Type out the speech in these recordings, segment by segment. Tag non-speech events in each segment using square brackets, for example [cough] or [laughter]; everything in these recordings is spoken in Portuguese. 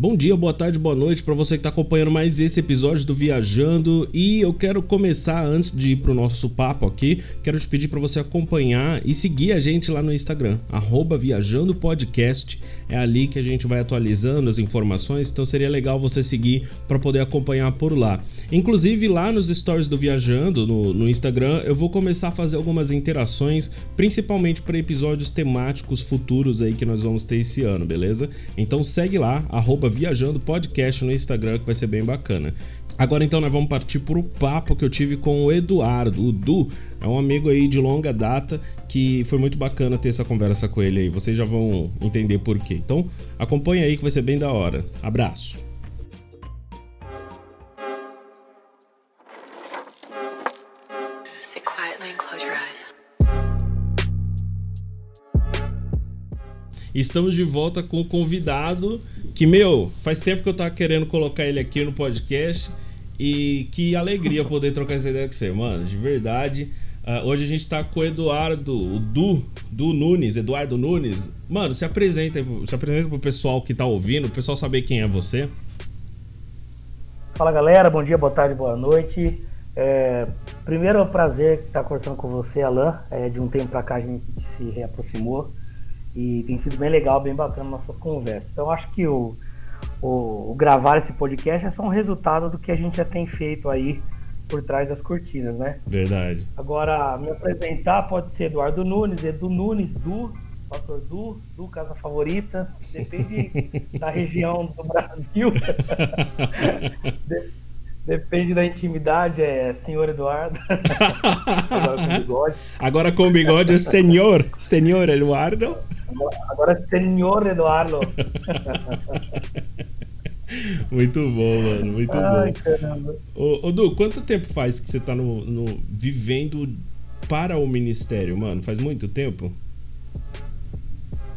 Bom dia, boa tarde, boa noite para você que está acompanhando mais esse episódio do Viajando. E eu quero começar antes de ir pro nosso papo aqui, quero te pedir para você acompanhar e seguir a gente lá no Instagram, @viajando_podcast. É ali que a gente vai atualizando as informações, então seria legal você seguir para poder acompanhar por lá. Inclusive lá nos stories do Viajando no, no Instagram, eu vou começar a fazer algumas interações, principalmente para episódios temáticos futuros aí que nós vamos ter esse ano, beleza? Então segue lá, arroba Viajando Podcast no Instagram, que vai ser bem bacana. Agora então nós vamos partir para o papo que eu tive com o Eduardo. O Du é um amigo aí de longa data que foi muito bacana ter essa conversa com ele aí. Vocês já vão entender por quê. Então acompanha aí que vai ser bem da hora. Abraço. Estamos de volta com o convidado que, meu, faz tempo que eu tava querendo colocar ele aqui no podcast e que alegria poder trocar essa ideia com você, mano, de verdade. Uh, hoje a gente tá com o Eduardo, o Du, Du Nunes, Eduardo Nunes. Mano, se apresenta, se apresenta pro pessoal que tá ouvindo, o pessoal saber quem é você. Fala galera, bom dia, boa tarde, boa noite. É, primeiro é um prazer estar conversando com você, Alan. É, de um tempo pra cá a gente se reaproximou. E tem sido bem legal, bem bacana nossas conversas. Então acho que o, o, o, gravar esse podcast é só um resultado do que a gente já tem feito aí por trás das cortinas, né? Verdade. Agora, me apresentar pode ser Eduardo Nunes, Edu Nunes, Du, Pastor Du, Du Casa Favorita, depende [laughs] da região do Brasil. [laughs] Depende da intimidade, é senhor Eduardo. [laughs] Agora com bigode. Agora com bigode é senhor, senhor Eduardo. Agora é senhor Eduardo. Muito bom, mano, muito Ai, bom. Caramba. Ô, ô, Du, quanto tempo faz que você tá no, no, vivendo para o ministério, mano? Faz muito tempo?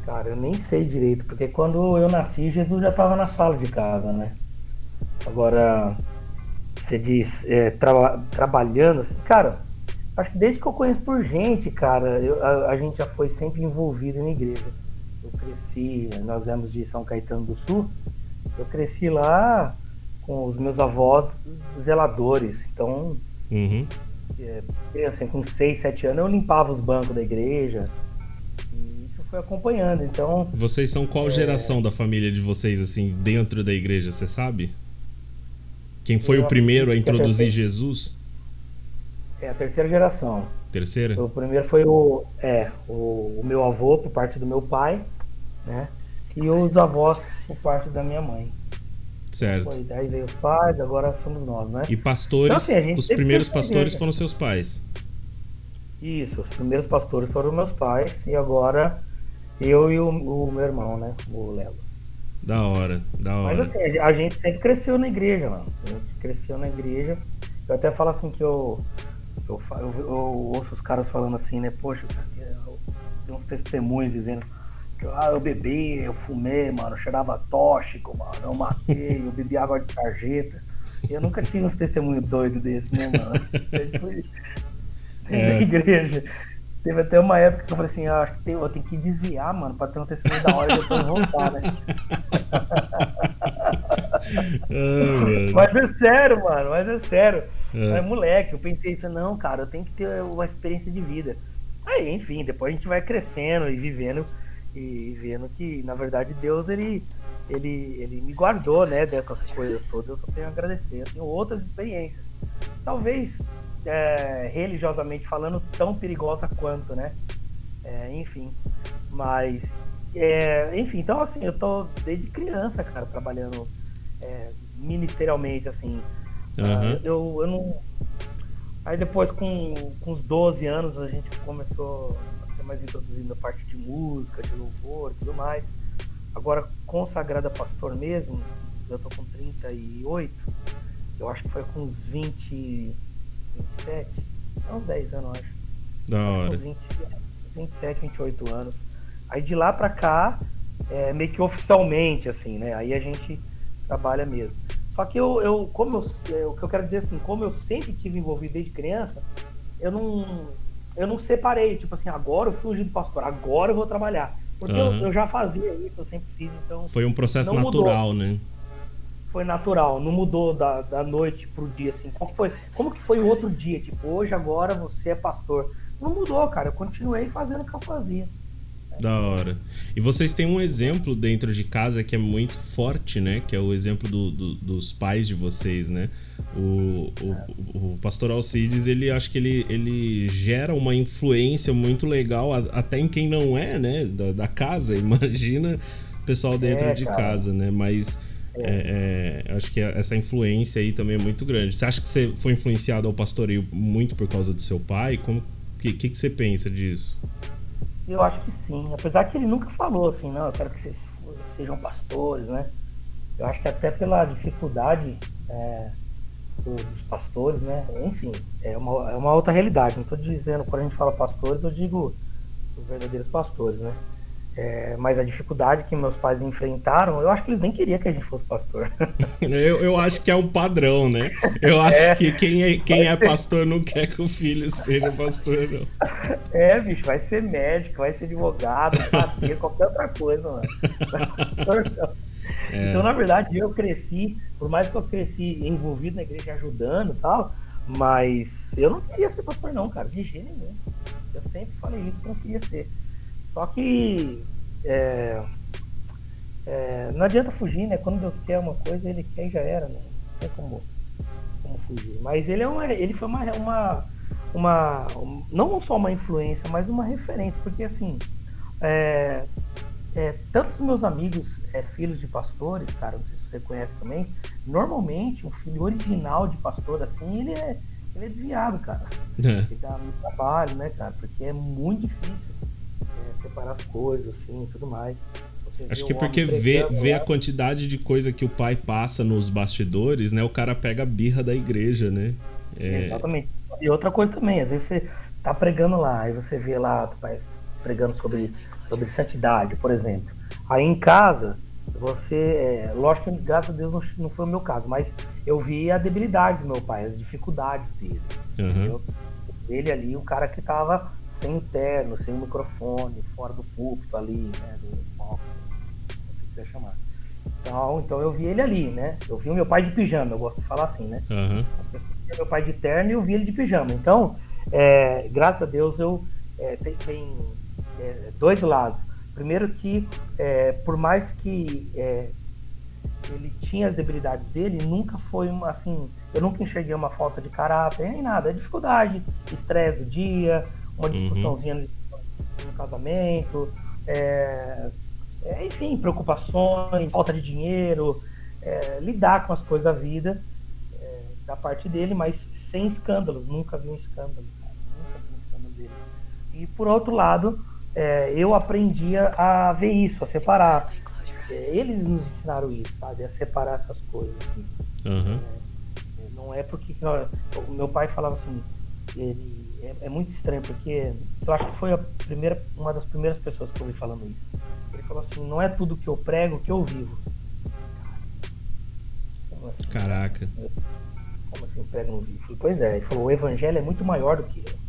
Cara, eu nem sei direito, porque quando eu nasci, Jesus já tava na sala de casa, né? Agora, você diz, é, tra trabalhando, assim, cara, acho que desde que eu conheço por gente, cara, eu, a, a, gente já foi sempre envolvido na igreja. Eu cresci, nós viemos de São Caetano do Sul, eu cresci lá com os meus avós zeladores, então, uhum. é, assim, com 6, 7 anos eu limpava os bancos da igreja, e isso foi acompanhando, então... Vocês são qual é... geração da família de vocês, assim, dentro da igreja, você sabe? Quem foi o primeiro a introduzir Jesus? É a terceira geração. Terceira? O primeiro foi o, é, o, o meu avô, por parte do meu pai, né? E os avós, por parte da minha mãe. Certo. Foi, daí veio os pais, agora somos nós, né? E pastores, então, assim, os primeiros pastores foram seus pais. Isso, os primeiros pastores foram meus pais e agora eu e o, o meu irmão, né? O Lelo. Da hora, da hora. Mas assim, a gente sempre cresceu na igreja, mano. A gente cresceu na igreja. Eu até falo assim que eu, eu, eu, eu ouço os caras falando assim, né? Poxa, tem uns testemunhos dizendo que ah, eu bebi, eu fumei, mano, eu cheirava tóxico, mano, eu matei, eu bebi água de sarjeta. Eu nunca tive uns testemunhos doidos desses, né, mano? [laughs] Sempre é. [laughs] na igreja. Teve até uma época que eu falei assim, ah, acho que tem, eu tenho que desviar, mano, pra ter um testemunho da hora e depois voltar, né? [laughs] mas é sério, mano, mas é sério. É. é moleque, eu pensei isso, não, cara, eu tenho que ter uma experiência de vida. Aí, enfim, depois a gente vai crescendo e vivendo e vendo que, na verdade, Deus, ele, ele, ele me guardou, né, dessas coisas todas. Eu só tenho a agradecer. Eu tenho outras experiências. Talvez é, religiosamente falando, tão perigosa quanto, né? É, enfim, mas, é, enfim, então assim, eu tô desde criança, cara, trabalhando é, ministerialmente, assim. Uhum. Eu, eu não. Aí depois, com, com os 12 anos, a gente começou a ser mais introduzido na parte de música, de louvor e tudo mais. Agora, consagrada pastor mesmo, eu tô com 38, eu acho que foi com uns 20 27, há uns 10 anos, acho. Da hora. Uns 27, 27, 28 anos. Aí de lá pra cá, é, meio que oficialmente, assim, né? Aí a gente trabalha mesmo. Só que eu, eu como eu, é, o que eu quero dizer assim, como eu sempre tive envolvido desde criança, eu não, eu não separei, tipo assim, agora eu fui ungido pastor, agora eu vou trabalhar. Porque uhum. eu, eu, já fazia isso, eu sempre fiz, então. Foi um processo natural, mudou. né? Foi natural, não mudou da, da noite pro dia, assim. Como foi, como que foi o outro dia? Tipo, hoje, agora você é pastor. Não mudou, cara. Eu continuei fazendo o que eu fazia. Da hora. E vocês têm um exemplo dentro de casa que é muito forte, né? Que é o exemplo do, do, dos pais de vocês, né? O, o, o, pastor Alcides, ele acho que ele, ele gera uma influência muito legal até em quem não é, né? Da, da casa. [laughs] Imagina o pessoal dentro é, de casa, né? Mas é. É, acho que essa influência aí também é muito grande. Você acha que você foi influenciado ao pastoreio muito por causa do seu pai? Como que, que, que você pensa disso? Eu acho que sim. Apesar que ele nunca falou assim, não, eu quero que vocês sejam pastores, né? Eu acho que até pela dificuldade é, dos pastores, né? Enfim, é uma, é uma outra realidade. Não estou dizendo, quando a gente fala pastores, eu digo os verdadeiros pastores, né? É, mas a dificuldade que meus pais enfrentaram, eu acho que eles nem queriam que a gente fosse pastor. [laughs] eu, eu acho que é um padrão, né? Eu acho é, que quem é, quem é pastor não quer que o filho seja pastor, não. É, bicho, vai ser médico, vai ser advogado, fazer qualquer outra coisa, mano. [laughs] É. Então, na verdade, eu cresci, por mais que eu cresci envolvido na igreja, ajudando e tal, mas eu não queria ser pastor, não, cara, de jeito nenhum. Eu sempre falei isso que eu não queria ser. Só que é, é, não adianta fugir, né? Quando Deus quer uma coisa, ele quer e já era, né? Não tem como, como fugir. Mas ele, é uma, ele foi uma, uma, uma. Não só uma influência, mas uma referência, porque assim. É, é, tantos meus amigos é, filhos de pastores, cara, não sei se você conhece também, normalmente um filho original de pastor assim, ele é, ele é desviado, cara. É. Ele dá muito trabalho, né, cara? Porque é muito difícil separar as coisas, assim, tudo mais. Acho que é porque vê, vê a quantidade de coisa que o pai passa nos bastidores, né? O cara pega a birra da igreja, né? É... Exatamente. E outra coisa também, às vezes você tá pregando lá, aí você vê lá, tu pai pregando sobre, sobre santidade, por exemplo. Aí em casa, você. É, lógico que, graças a Deus, não, não foi o meu caso, mas eu vi a debilidade do meu pai, as dificuldades dele. Uhum. Ele ali, o cara que tava sem interno, sem microfone, fora do púlpito ali, né? Do palco, não sei quiser chamar. Então, então eu vi ele ali, né? Eu vi o meu pai de pijama, eu gosto de falar assim, né? Uhum. As pessoas viam meu pai de terno e eu vi ele de pijama. Então, é, graças a Deus, eu é, tem, tem é, dois lados. Primeiro que, é, por mais que é, ele tinha as debilidades dele, nunca foi assim, eu nunca enxerguei uma falta de caráter, nem nada, é dificuldade, estresse do dia, uma uhum. discussãozinha uhum. no casamento, é, é, enfim, preocupações, falta de dinheiro, é, lidar com as coisas da vida é, da parte dele, mas sem escândalos, nunca vi um escândalo, cara, nunca vi um escândalo dele. E por outro lado, é, eu aprendi a ver isso, a separar. É, eles nos ensinaram isso, sabe, a separar essas coisas. Assim. Uhum. não é porque o meu pai falava assim, ele é, é, muito estranho, porque eu acho que foi a primeira, uma das primeiras pessoas que eu ouvi falando isso. Ele falou assim: não é tudo que eu prego que eu vivo. Como assim? Caraca. Como assim, prego não vivo? Falei, pois é. Ele falou: o evangelho é muito maior do que eu.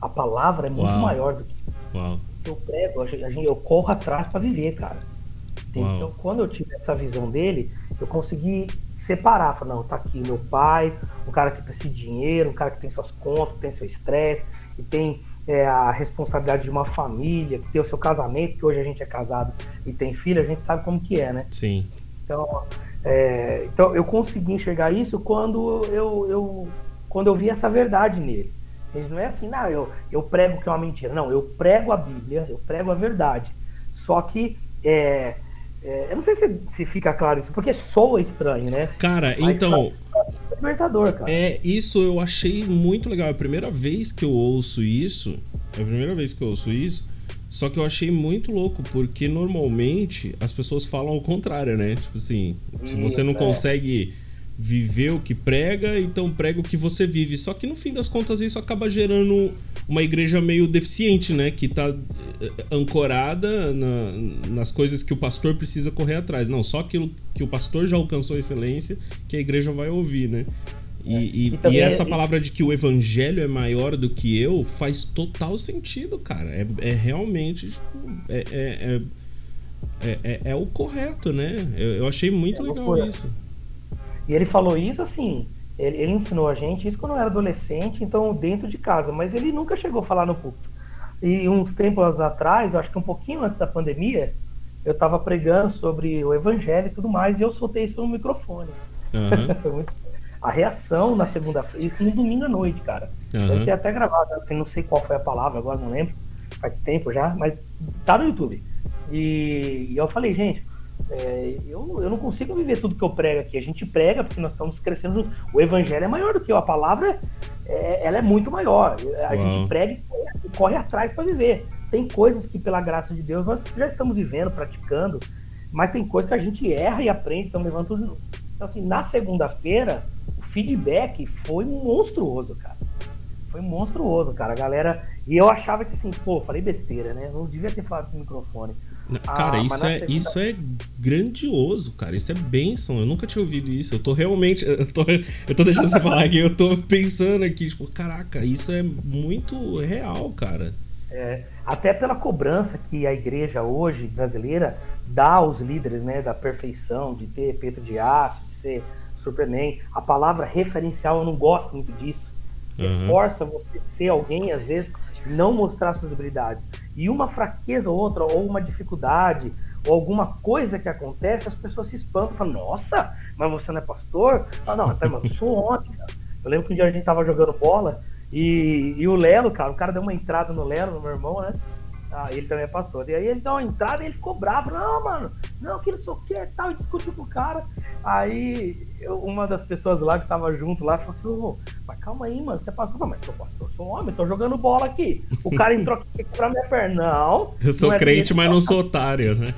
A palavra é muito Uau. maior do que eu. Uau. eu prego, eu, eu corro atrás para viver, cara. Então, quando eu tive essa visão dele, eu consegui separar. Falar, não, tá aqui meu pai, um cara que precisa de dinheiro, um cara que tem suas contas, que tem seu estresse, que tem é, a responsabilidade de uma família, que tem o seu casamento, que hoje a gente é casado e tem filho, a gente sabe como que é, né? Sim. Então, é, então eu consegui enxergar isso quando eu, eu, quando eu vi essa verdade nele. Ele não é assim, não, eu, eu prego que é uma mentira. Não, eu prego a Bíblia, eu prego a verdade. Só que é, é, eu não sei se, se fica claro isso, porque soa estranho, né? Cara, Mas então. É libertador, cara. É, isso eu achei muito legal. É a primeira vez que eu ouço isso. É a primeira vez que eu ouço isso. Só que eu achei muito louco, porque normalmente as pessoas falam ao contrário, né? Tipo assim, se você não é. consegue viver o que prega, então prega o que você vive. Só que no fim das contas isso acaba gerando uma igreja meio deficiente, né? Que tá eh, ancorada na, nas coisas que o pastor precisa correr atrás. Não, só aquilo que o pastor já alcançou excelência que a igreja vai ouvir, né? E, e, e, e essa palavra de que o evangelho é maior do que eu faz total sentido, cara. É, é realmente. Tipo, é, é, é, é, é, o correto, né? Eu, eu achei muito legal isso. E ele falou isso assim. Ele, ele, ensinou a gente isso quando eu era adolescente, então dentro de casa, mas ele nunca chegou a falar no púlpito. E uns tempos atrás, acho que um pouquinho antes da pandemia, eu estava pregando sobre o evangelho e tudo mais, e eu soltei isso no microfone. Uhum. [laughs] A reação na segunda-feira, isso no domingo à noite, cara. Uhum. Eu tenho até gravado, assim, não sei qual foi a palavra, agora não lembro, faz tempo já, mas tá no YouTube. E, e eu falei, gente, é, eu, eu não consigo viver tudo que eu prego aqui. A gente prega porque nós estamos crescendo junto. O evangelho é maior do que eu, a palavra é, ela é muito maior. A Uau. gente prega e corre, atrás para viver. Tem coisas que, pela graça de Deus, nós já estamos vivendo, praticando, mas tem coisas que a gente erra e aprende, então levanta Então, assim, na segunda-feira, feedback foi monstruoso, cara. Foi monstruoso, cara. A galera. E eu achava que assim, pô, falei besteira, né? Não devia ter falado no microfone. Cara, ah, isso, é, segunda... isso é grandioso, cara. Isso é bênção. Eu nunca tinha ouvido isso. Eu tô realmente. Eu tô, eu tô deixando você falar aqui. Eu tô pensando aqui, tipo, caraca, isso é muito real, cara. É, até pela cobrança que a igreja hoje brasileira dá aos líderes, né? Da perfeição, de ter peito de aço, de ser Superman. A palavra referencial eu não gosto muito disso. Uhum. Reforça você ser alguém, às vezes, não mostrar suas habilidades. E uma fraqueza ou outra, ou uma dificuldade, ou alguma coisa que acontece, as pessoas se espantam, falam, nossa, mas você não é pastor? Ah, não, mas eu sou homem, cara. Eu lembro que um dia a gente tava jogando bola e, e o Lelo, cara, o cara deu uma entrada no Lelo, no meu irmão, né? Ah, ele também é pastor. E aí ele deu uma entrada e ele ficou bravo. Não, mano, não, que não sei o que tal. E discutiu com o cara. Aí eu, uma das pessoas lá que tava junto lá falou assim: oh, mas calma aí, mano, você é pastor? Mas eu pastor, sou homem, tô jogando bola aqui. O cara entrou aqui pra minha perna. Não. Eu sou é crente, mas não sou otário, né?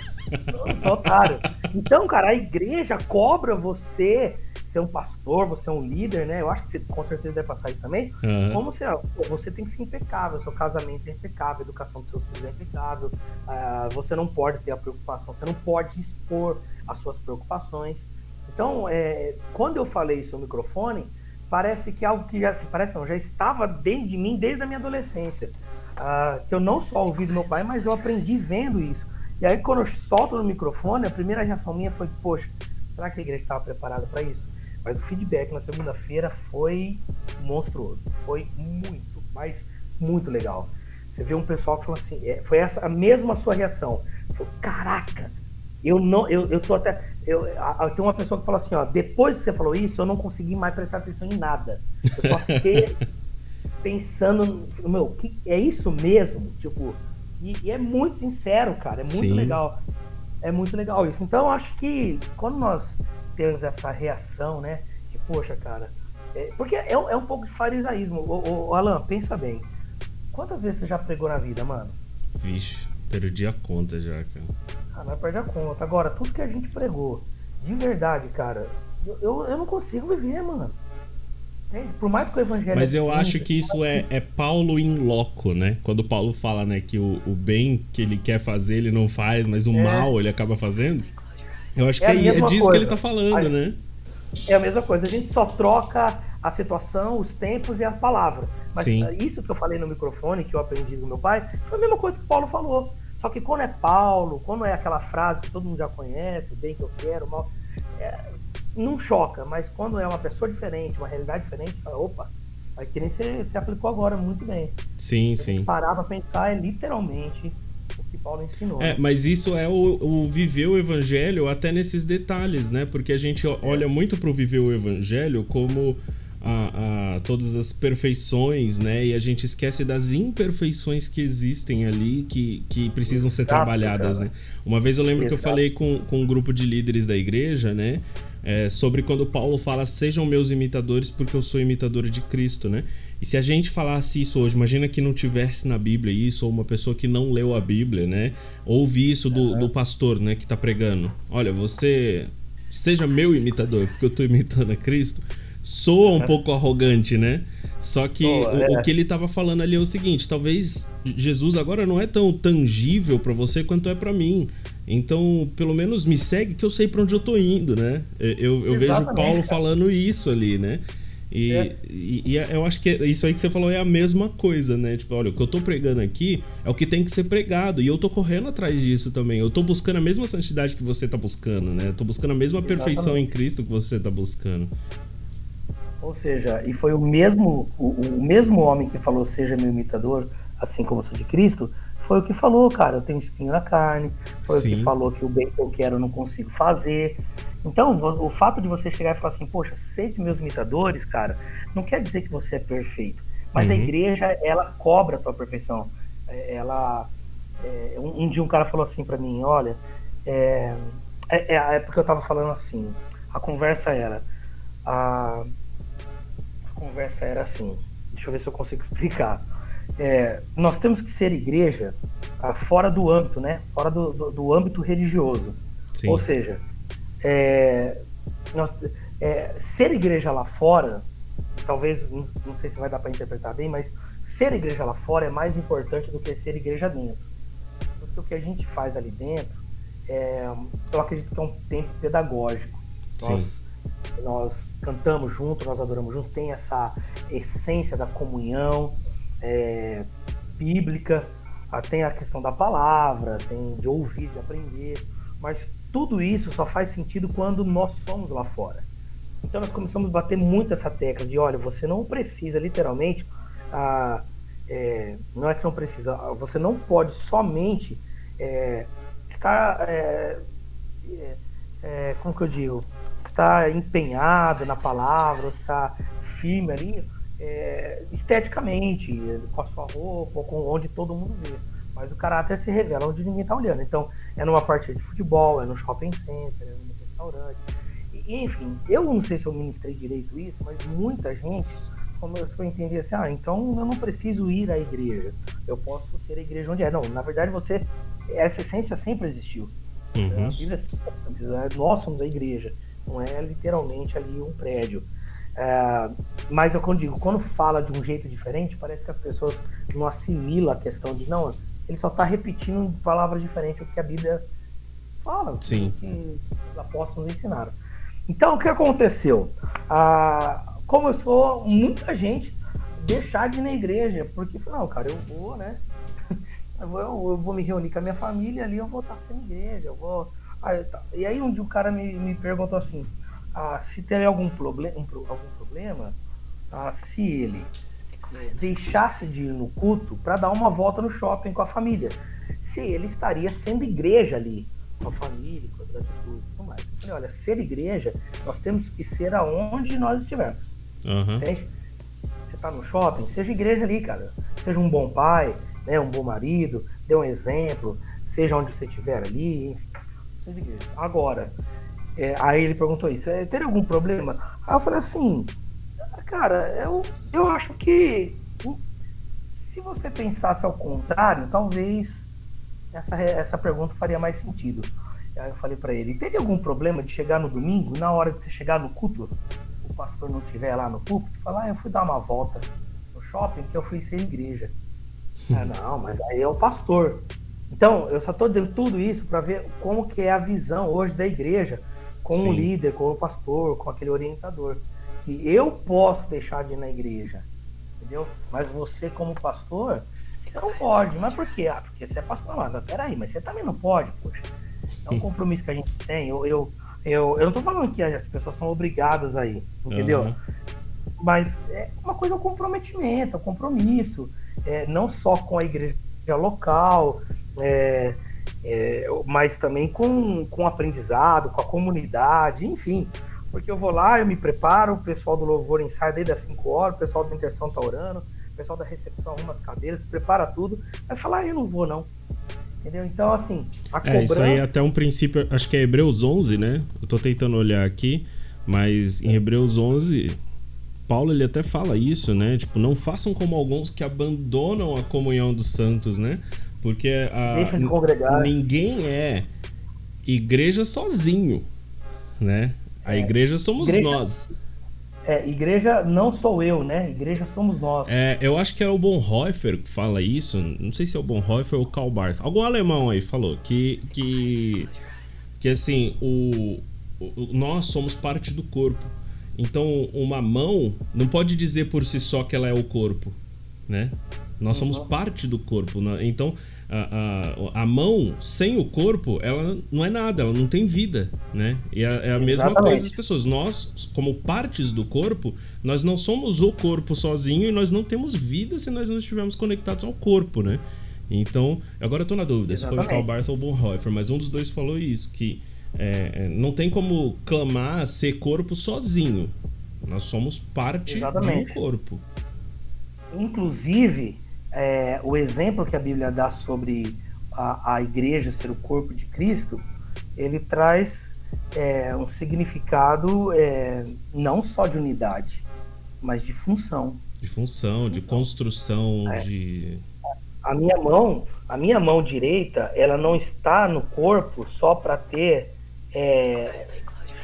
Não, sou otário. Então, cara, a igreja cobra você ser um pastor, você é um líder, né? Eu acho que você com certeza deve passar isso também. Uhum. Como você, você tem que ser impecável, seu casamento é impecável, a educação dos seus filhos é impecável, uh, você não pode ter a preocupação, você não pode expor as suas preocupações. Então, é, quando eu falei isso no microfone, parece que algo que já se parece não, já estava dentro de mim desde a minha adolescência. Uh, que eu não só ouvi do meu pai, mas eu aprendi vendo isso. E aí, quando eu solto no microfone, a primeira reação minha foi: Poxa, será que a igreja estava preparada para isso? Mas o feedback na segunda-feira foi monstruoso. Foi muito, mas muito legal. Você vê um pessoal que falou assim, é, foi essa a mesma sua reação. Falou, caraca, eu não, eu, eu tô até. Eu, tem uma pessoa que falou assim, ó, depois que você falou isso, eu não consegui mais prestar atenção em nada. Eu só fiquei [laughs] pensando, meu, que, é isso mesmo? Tipo, e, e, é muito sincero, cara, é muito Sim. legal. É muito legal isso. Então, acho que quando nós temos essa reação, né? De, poxa, cara. É, porque é, é, um pouco de farisaísmo. O, o, Alan, pensa bem. Quantas vezes você já pregou na vida, mano? Vixe, perdi a conta já, cara. Ah, não perde a conta. Agora, tudo que a gente pregou, de verdade, cara, eu, eu, eu não consigo viver, mano. Por mais que o evangelho. Mas eu acho que isso é, é Paulo em loco, né? Quando Paulo fala, né, que o, o bem que ele quer fazer, ele não faz, mas o é. mal ele acaba fazendo. Eu acho é que é, é disso coisa. que ele tá falando, a, né? É a mesma coisa. A gente só troca a situação, os tempos e a palavra. Mas Sim. isso que eu falei no microfone, que eu aprendi do meu pai, foi a mesma coisa que Paulo falou. Só que quando é Paulo, quando é aquela frase que todo mundo já conhece, bem que eu quero, mal, é, não choca. Mas quando é uma pessoa diferente, uma realidade diferente, fala, opa, mas que nem você, você aplicou agora muito bem. Sim, Se sim. Parar pra pensar é literalmente que Paulo ensinou. É, mas isso é o, o, viver o evangelho até nesses detalhes, né? Porque a gente olha muito para o viver o evangelho como a, a, todas as perfeições, né? E a gente esquece das imperfeições que existem ali que, que precisam Exato, ser trabalhadas, cara. né? Uma vez eu lembro Exato. que eu falei com, com um grupo de líderes da igreja, né? É, sobre quando Paulo fala sejam meus imitadores porque eu sou imitador de Cristo, né? E se a gente falasse isso hoje, imagina que não tivesse na Bíblia isso, ou uma pessoa que não leu a Bíblia, né? Ouve isso do, do pastor, né, que tá pregando. Olha, você seja meu imitador, porque eu tô imitando a Cristo. Soa um pouco arrogante, né? Só que o, o, é. que ele tava falando ali é o seguinte: talvez Jesus agora não é tão tangível para você quanto é para mim. Então, pelo menos me segue que eu sei para onde eu tô indo, né? Eu, eu vejo Paulo falando isso ali, né? E, é. e, e, eu acho que isso aí que você falou é a mesma coisa, né? Tipo, olha, o que eu tô pregando aqui é o que tem que ser pregado. E eu tô correndo atrás disso também. Eu tô buscando a mesma santidade que você tá buscando, né? Eu tô buscando a mesma Exatamente. perfeição em Cristo que você tá buscando. Ou seja, e foi o mesmo, o, o mesmo homem que falou, seja meu imitador, assim como sou de Cristo, foi o que falou, cara, eu tenho espinho na carne, foi Sim. o que falou que o bem que eu quero eu não consigo fazer. Então, o fato de você chegar e falar assim, poxa, seja meus imitadores, cara, não quer dizer que você é perfeito. Mas uhum. a igreja, ela cobra a tua perfeição. É, ela. É, um, um, dia um cara falou assim para mim, olha, é, é, é, é, porque eu tava falando assim, a conversa era. A, a conversa era assim, deixa eu ver se eu consigo [laughs] explicar. É, nós temos que ser igreja ah, fora do âmbito, né? Fora do, do, do âmbito religioso. Sim. Ou seja, é, nós, é, ser igreja lá fora, talvez, não, não sei se vai dar para interpretar bem, mas ser igreja lá fora é mais importante do que ser igreja dentro. Porque o que a gente faz ali dentro, é, eu acredito que é um tempo pedagógico. Nós, nós cantamos junto, nós adoramos juntos, tem essa essência da comunhão é, bíblica, tem a questão da palavra, tem de ouvir, de aprender, mas tudo isso só faz sentido quando nós somos lá fora. Então nós começamos a bater muito essa tecla de, olha, você não precisa literalmente, é, não é que não precisa, você não pode somente é, estar, é, é, é como que eu digo, estar empenhado na palavra, estar firme ali, é, esteticamente, com a sua roupa, ou com onde todo mundo vê. Mas o caráter se revela onde ninguém está olhando. Então, é numa partida de futebol, é no shopping center, é no restaurante. E, enfim, eu não sei se eu ministrei direito isso, mas muita gente começou a entender assim: ah, então eu não preciso ir à igreja. Eu posso ser a igreja onde é. Não, na verdade, você. Essa essência sempre existiu. Uhum. A Bíblia sempre, nós somos a igreja. Não é literalmente ali um prédio. É, mas eu quando digo, quando fala de um jeito diferente, parece que as pessoas não assimilam a questão de não, ele só está repetindo palavras diferentes o que a Bíblia fala, Sim. o que os apóstolos ensinaram. Então, o que aconteceu? Ah, começou muita gente deixar de ir na igreja, porque não, cara, eu vou, né? [laughs] Eu vou, eu vou me reunir com a minha família ali, eu vou estar sem igreja, eu vou. Aí, tá. E aí um dia o cara me, me perguntou assim, ah, se tem algum, problem, um, algum problema, ah, se ele deixasse de ir no culto para dar uma volta no shopping com a família. Se ele estaria sendo igreja ali, com a família, com as atitudes e tudo mais. Eu falei, olha, ser igreja, nós temos que ser aonde nós estivermos. Uhum. Entende? Você está no shopping, seja igreja ali, cara. Seja um bom pai, né, um bom marido, dê um exemplo, seja onde você estiver ali, enfim. Seja igreja. Agora, é, aí ele perguntou isso, é, teria algum problema? Aí eu falei assim, Cara, eu, eu acho que se você pensasse ao contrário, talvez essa, essa pergunta faria mais sentido. Aí eu falei para ele: teria algum problema de chegar no domingo, na hora de você chegar no culto, o pastor não estiver lá no púlpito, falar: ah, eu fui dar uma volta no shopping que eu fui ser igreja. Ah, não, mas aí é o pastor. Então, eu só estou dizendo tudo isso para ver como que é a visão hoje da igreja, com Sim. o líder, com o pastor, com aquele orientador que eu posso deixar de ir na igreja, entendeu? Mas você, como pastor, você não pode. Mas por quê? Ah, porque você é pastor. Mas peraí, mas você também não pode, poxa. É um compromisso que a gente tem. Eu, eu, eu, eu não tô falando que as pessoas são obrigadas aí, entendeu? Uhum. Mas é uma coisa, é um comprometimento, é um compromisso. É, não só com a igreja local, é, é, mas também com, com o aprendizado, com a comunidade, enfim porque eu vou lá, eu me preparo, o pessoal do louvor ensaia desde as 5 horas, o pessoal da interção tá orando, o pessoal da recepção arruma as cadeiras, prepara tudo, mas falar, ah, eu não vou não. Entendeu? Então, assim, a cobrança... É, isso aí é até um princípio, acho que é Hebreus 11, né? Eu tô tentando olhar aqui, mas em Hebreus 11, Paulo ele até fala isso, né? Tipo, não façam como alguns que abandonam a comunhão dos santos, né? Porque a, de ninguém é igreja sozinho, né? A é, igreja somos igreja, nós. É, igreja não sou eu, né? Igreja somos nós. É, eu acho que era o Bonhoeffer que fala isso. Não sei se é o Bonhoeffer ou o Karl Barth. Algum alemão aí falou que que que assim, o, o nós somos parte do corpo. Então, uma mão não pode dizer por si só que ela é o corpo, né? Nós somos uhum. parte do corpo. Né? Então, a, a, a, mão sem o corpo, ela não é nada, ela não tem vida, né? E é, é a mesma Exatamente. coisa das pessoas. Nós, como partes do corpo, nós não somos o corpo sozinho e nós não temos vida se nós não estivermos conectados ao corpo, né? Então, agora eu tô na dúvida Exatamente. se foi o Karl Barth ou Bonhoeffer, mas um dos dois falou isso, que é, é, não tem como clamar ser corpo sozinho. Nós somos parte Exatamente. de um corpo. Inclusive, é, o exemplo que a Bíblia dá sobre a, a igreja ser o corpo de Cristo, ele traz é, um significado é, não só de unidade, mas de função. De função, de, construção, é. de. A minha mão, a minha mão direita, ela não está no corpo só para ter, é,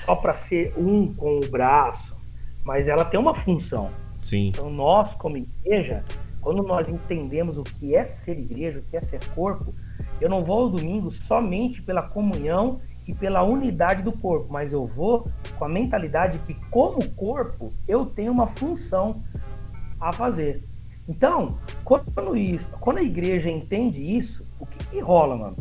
só para ser um com o braço, mas ela tem uma função. Sim. Então nós, como igreja, quando nós entendemos o que é ser igreja, o que é ser corpo, eu não vou ao domingo somente pela comunhão e pela unidade do corpo, mas eu vou com a mentalidade que, como corpo, eu tenho uma função a fazer. Então, quando, isso, quando a igreja entende isso, o que, que rola, mano?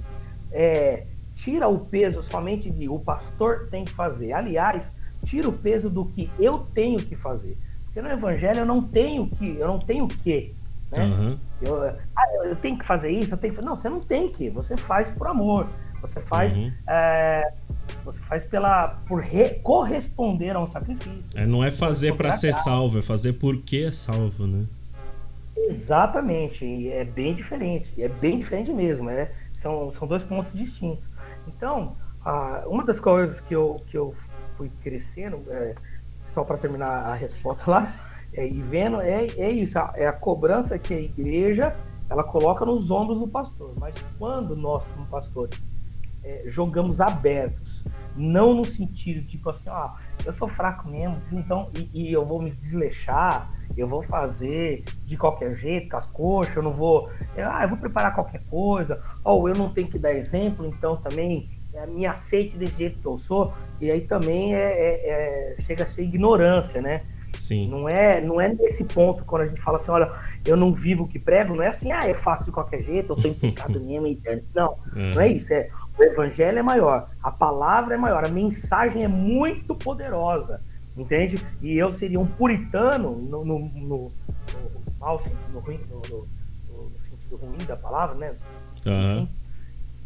É, tira o peso somente de o pastor tem que fazer. Aliás, tira o peso do que eu tenho que fazer. Porque no evangelho eu não tenho que, eu não tenho que. Né? Uhum. Eu, ah, eu tenho que fazer isso, eu tenho que Não, você não tem que, você faz por amor. Você faz. Uhum. É, você faz pela por re, corresponder a um sacrifício. É, não é fazer para ser salvo, é fazer porque é salvo, né? Exatamente, e é bem diferente, e é bem diferente mesmo, né? São, são dois pontos distintos. Então, a, uma das coisas que eu, que eu fui crescendo, é, só para terminar a resposta lá, é, e vendo, é, é isso, é a cobrança que a igreja ela coloca nos ombros do pastor. Mas quando nós, como pastores, é, jogamos abertos, não no sentido tipo assim, ó, eu sou fraco mesmo, então, e, e, eu vou me desleixar, eu vou fazer de qualquer jeito, com as coxas, eu não vou, eu, ah, eu vou preparar qualquer coisa, ou eu não tenho que dar exemplo, então também é, me aceite desse jeito que eu sou, e aí também é, é, é chega a ser ignorância, né? Sim. Não é, não é nesse ponto quando a gente fala assim, olha, eu não vivo o que prego, não é assim, ah, é fácil de qualquer jeito, eu tenho pecado [laughs] mesmo interno. Não, é. não é isso. É, o evangelho é maior, a palavra é maior, a mensagem é muito poderosa, entende? E eu seria um puritano no, no, no, no mal no, ruim, no, sentido ruim da palavra, né? Uhum.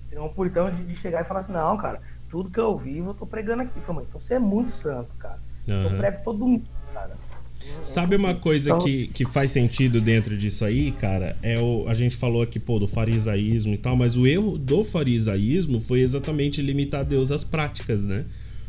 Seria um puritano de, de, chegar e falar assim, não, cara, tudo que eu vivo eu tô pregando aqui. Falei, então você é muito santo, cara. Uhum. Eu prego todo mundo cara. Sabe uma coisa então... que, que faz sentido dentro disso aí, cara? É o, a gente falou aqui, pô, do farisaísmo e tal, mas o erro do farisaísmo foi exatamente limitar Deus às práticas, né?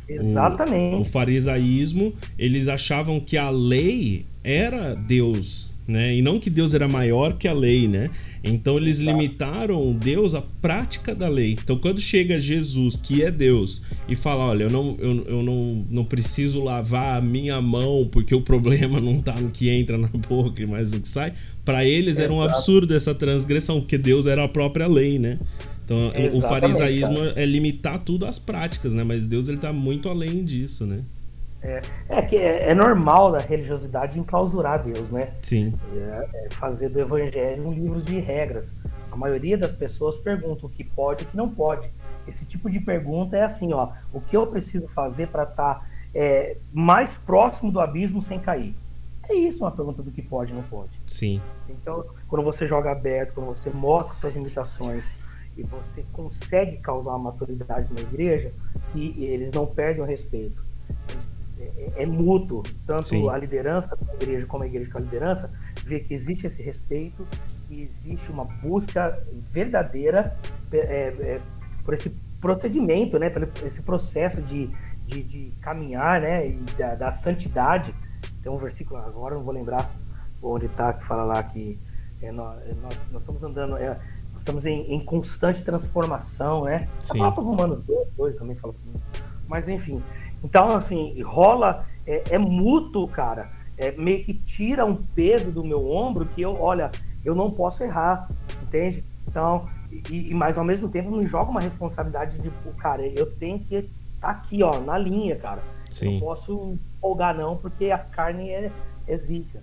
Exatamente. O, o farisaísmo, eles achavam que a lei era Deus, né? E não que Deus era maior que a lei, né? Então eles limitaram Deus à prática da lei. Então quando chega Jesus, que é Deus, e fala, olha, eu não, eu, eu não, não preciso lavar a minha mão porque o problema não tá no que entra na boca e mais no que sai, para eles era um absurdo essa transgressão, porque Deus era a própria lei, né? Então Exatamente, o farisaísmo cara. é limitar tudo às práticas, né? Mas Deus ele tá muito além disso, né? É, é que é, é, normal da religiosidade enclausurar Deus, né? Sim. É, é fazer do evangelho um livro de regras. A maioria das pessoas pergunta o que pode e o que não pode. Esse tipo de pergunta é assim, ó, o que eu preciso fazer para estar tá, é, mais próximo do abismo sem cair? É isso uma pergunta do que pode e não pode. Sim. Então, quando você joga aberto, quando você mostra suas limitações e você consegue causar uma maturidade na igreja, que eles não perdem o respeito é, é mútuo. Tanto Sim. a liderança da igreja como a igreja com a liderança vê que existe esse respeito, que existe uma busca verdadeira é, é, por esse procedimento, né, por esse processo de, de, de caminhar, né, e da, da, santidade. Tem um versículo agora, não vou lembrar onde está que fala lá que é, nós, é, nós, estamos andando, é, nós estamos em, em, constante transformação, né? Sim. A própria Romanos 2, 2 também fala assim. Mas enfim, então, assim, rola, é, é mútuo, cara. É, meio que tira um peso do meu ombro que eu, olha, eu não posso errar, entende? Então, e, e mas ao mesmo tempo me joga uma responsabilidade de, cara, eu tenho que estar tá aqui, ó, na linha, cara. Sim. Não posso folgar não, porque a carne é, é zica.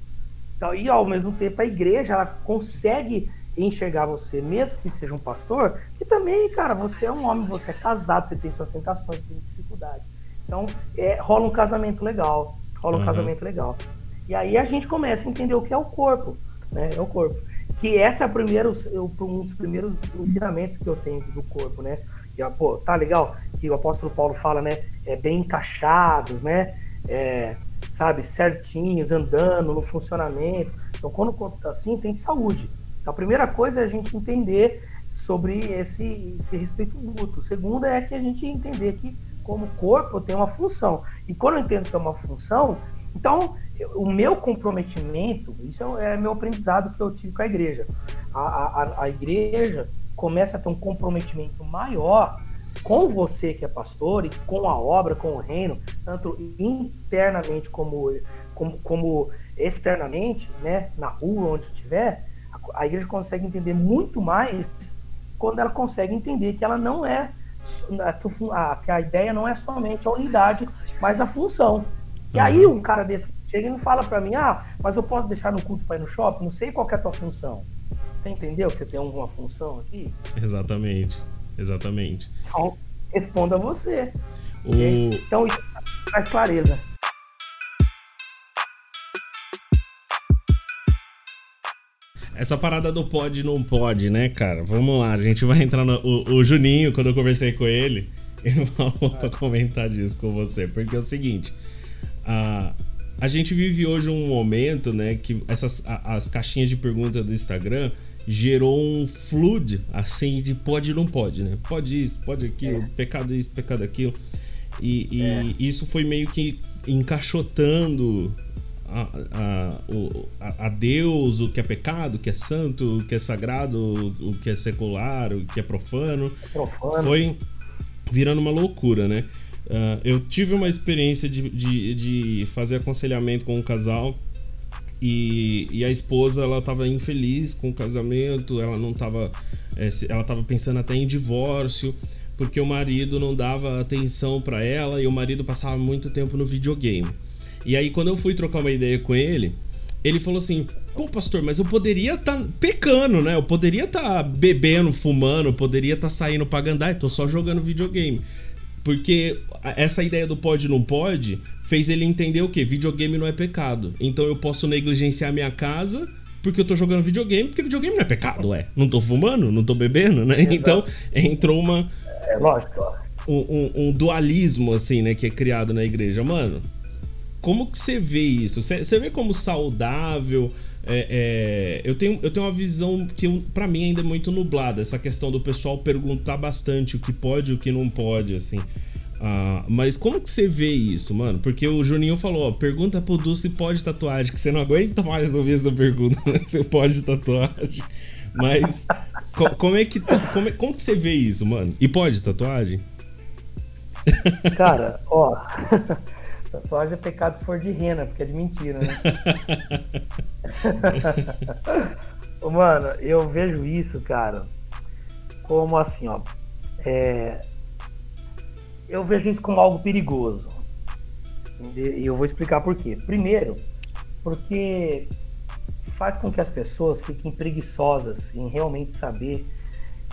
Então, e ao mesmo tempo a igreja ela consegue enxergar você, mesmo que seja um pastor, e também, cara, você é um homem, você é casado, você tem suas tentações, você tem dificuldade. Então, é, rola um casamento legal, rola um uhum. casamento legal. E aí a gente começa a entender o que é o corpo, né? É o corpo. Que essa é a primeira, um dos primeiros ensinamentos que eu tenho do corpo, né? E, pô, tá legal que o apóstolo Paulo fala, né? É, bem encaixados, né? É, sabe, certinhos, andando no funcionamento. Então, quando o corpo tá assim, tem saúde. Então, a primeira coisa é a gente entender sobre esse, esse respeito mútuo. Segunda é que a gente entender que, como corpo, tem uma função. E quando eu entendo que é uma função, então, o meu comprometimento, isso é, é meu aprendizado que eu tive com a igreja. A, a, a igreja começa a ter um comprometimento maior com você que é pastor e com a obra, com o reino, tanto internamente como, como, como externamente, né, na rua, onde estiver, a, a igreja consegue entender muito mais quando ela consegue entender que ela não é a, que a ideia não é somente a unidade, mas a função. E aí um cara desse chega e não fala para mim, ah, mas eu posso deixar no culto para ir no shopping? Não sei qual é a tua função. Você entendeu que você tem alguma função aqui? Exatamente, exatamente. Então, responda você. O... Então isso traz clareza. Essa parada do pode não pode, né, cara? Vamos lá, a gente vai entrar no. O, o Juninho, quando eu conversei com [laughs] ele, falou pra comentar disso com você. Porque é o seguinte: a, a gente vive hoje um momento, né, que essas a, as caixinhas de pergunta do Instagram gerou um flood assim de pode não pode, né? Pode isso, pode aquilo, é. pecado isso, pecado aquilo. E, e é. isso foi meio que encaixotando a, a, a, Deus, o que é pecado, o que é santo, o que é sagrado, o que é secular, o que é profano. profano. Foi virando uma loucura, né? Uh, eu tive uma experiência de, de, de, fazer aconselhamento com um casal e, e a esposa ela estava infeliz com o casamento, ela não estava, é, ela estava pensando até em divórcio porque o marido não dava atenção para ela e o marido passava muito tempo no videogame. E aí quando eu fui trocar uma ideia com ele, ele falou assim: Pô, pastor, mas eu poderia estar tá pecando, né? Eu poderia estar tá bebendo, fumando, eu poderia estar tá saindo pra gandar, eu tô só jogando videogame. Porque essa ideia do pode não pode fez ele entender o que? Videogame não é pecado. Então eu posso negligenciar minha casa porque eu tô jogando videogame, porque videogame não é pecado, é. Não tô fumando, não tô bebendo, né? Exato. Então entrou uma. É lógico. Um, um, um, dualismo, assim, né, que é criado na igreja. Mano, como que você vê isso? Você vê como saudável? É, é, eu, tenho, eu tenho uma visão que para mim ainda é muito nublada, essa questão do pessoal perguntar bastante o que pode e o que não pode, assim. Ah, mas como que você vê isso, mano? Porque o Juninho falou, ó, pergunta pro Du se pode tatuagem, que você não aguenta mais ouvir essa pergunta, né? Se pode tatuagem. Mas co como é que tá, como, é, como que você vê isso, mano? E pode tatuagem? Cara, ó, [laughs] Tatuagem é pecado se for de rena, porque é de mentira, né? [laughs] Mano, eu vejo isso, cara, como assim, ó. É... Eu vejo isso como algo perigoso. E eu vou explicar por quê. Primeiro, porque faz com que as pessoas fiquem preguiçosas em realmente saber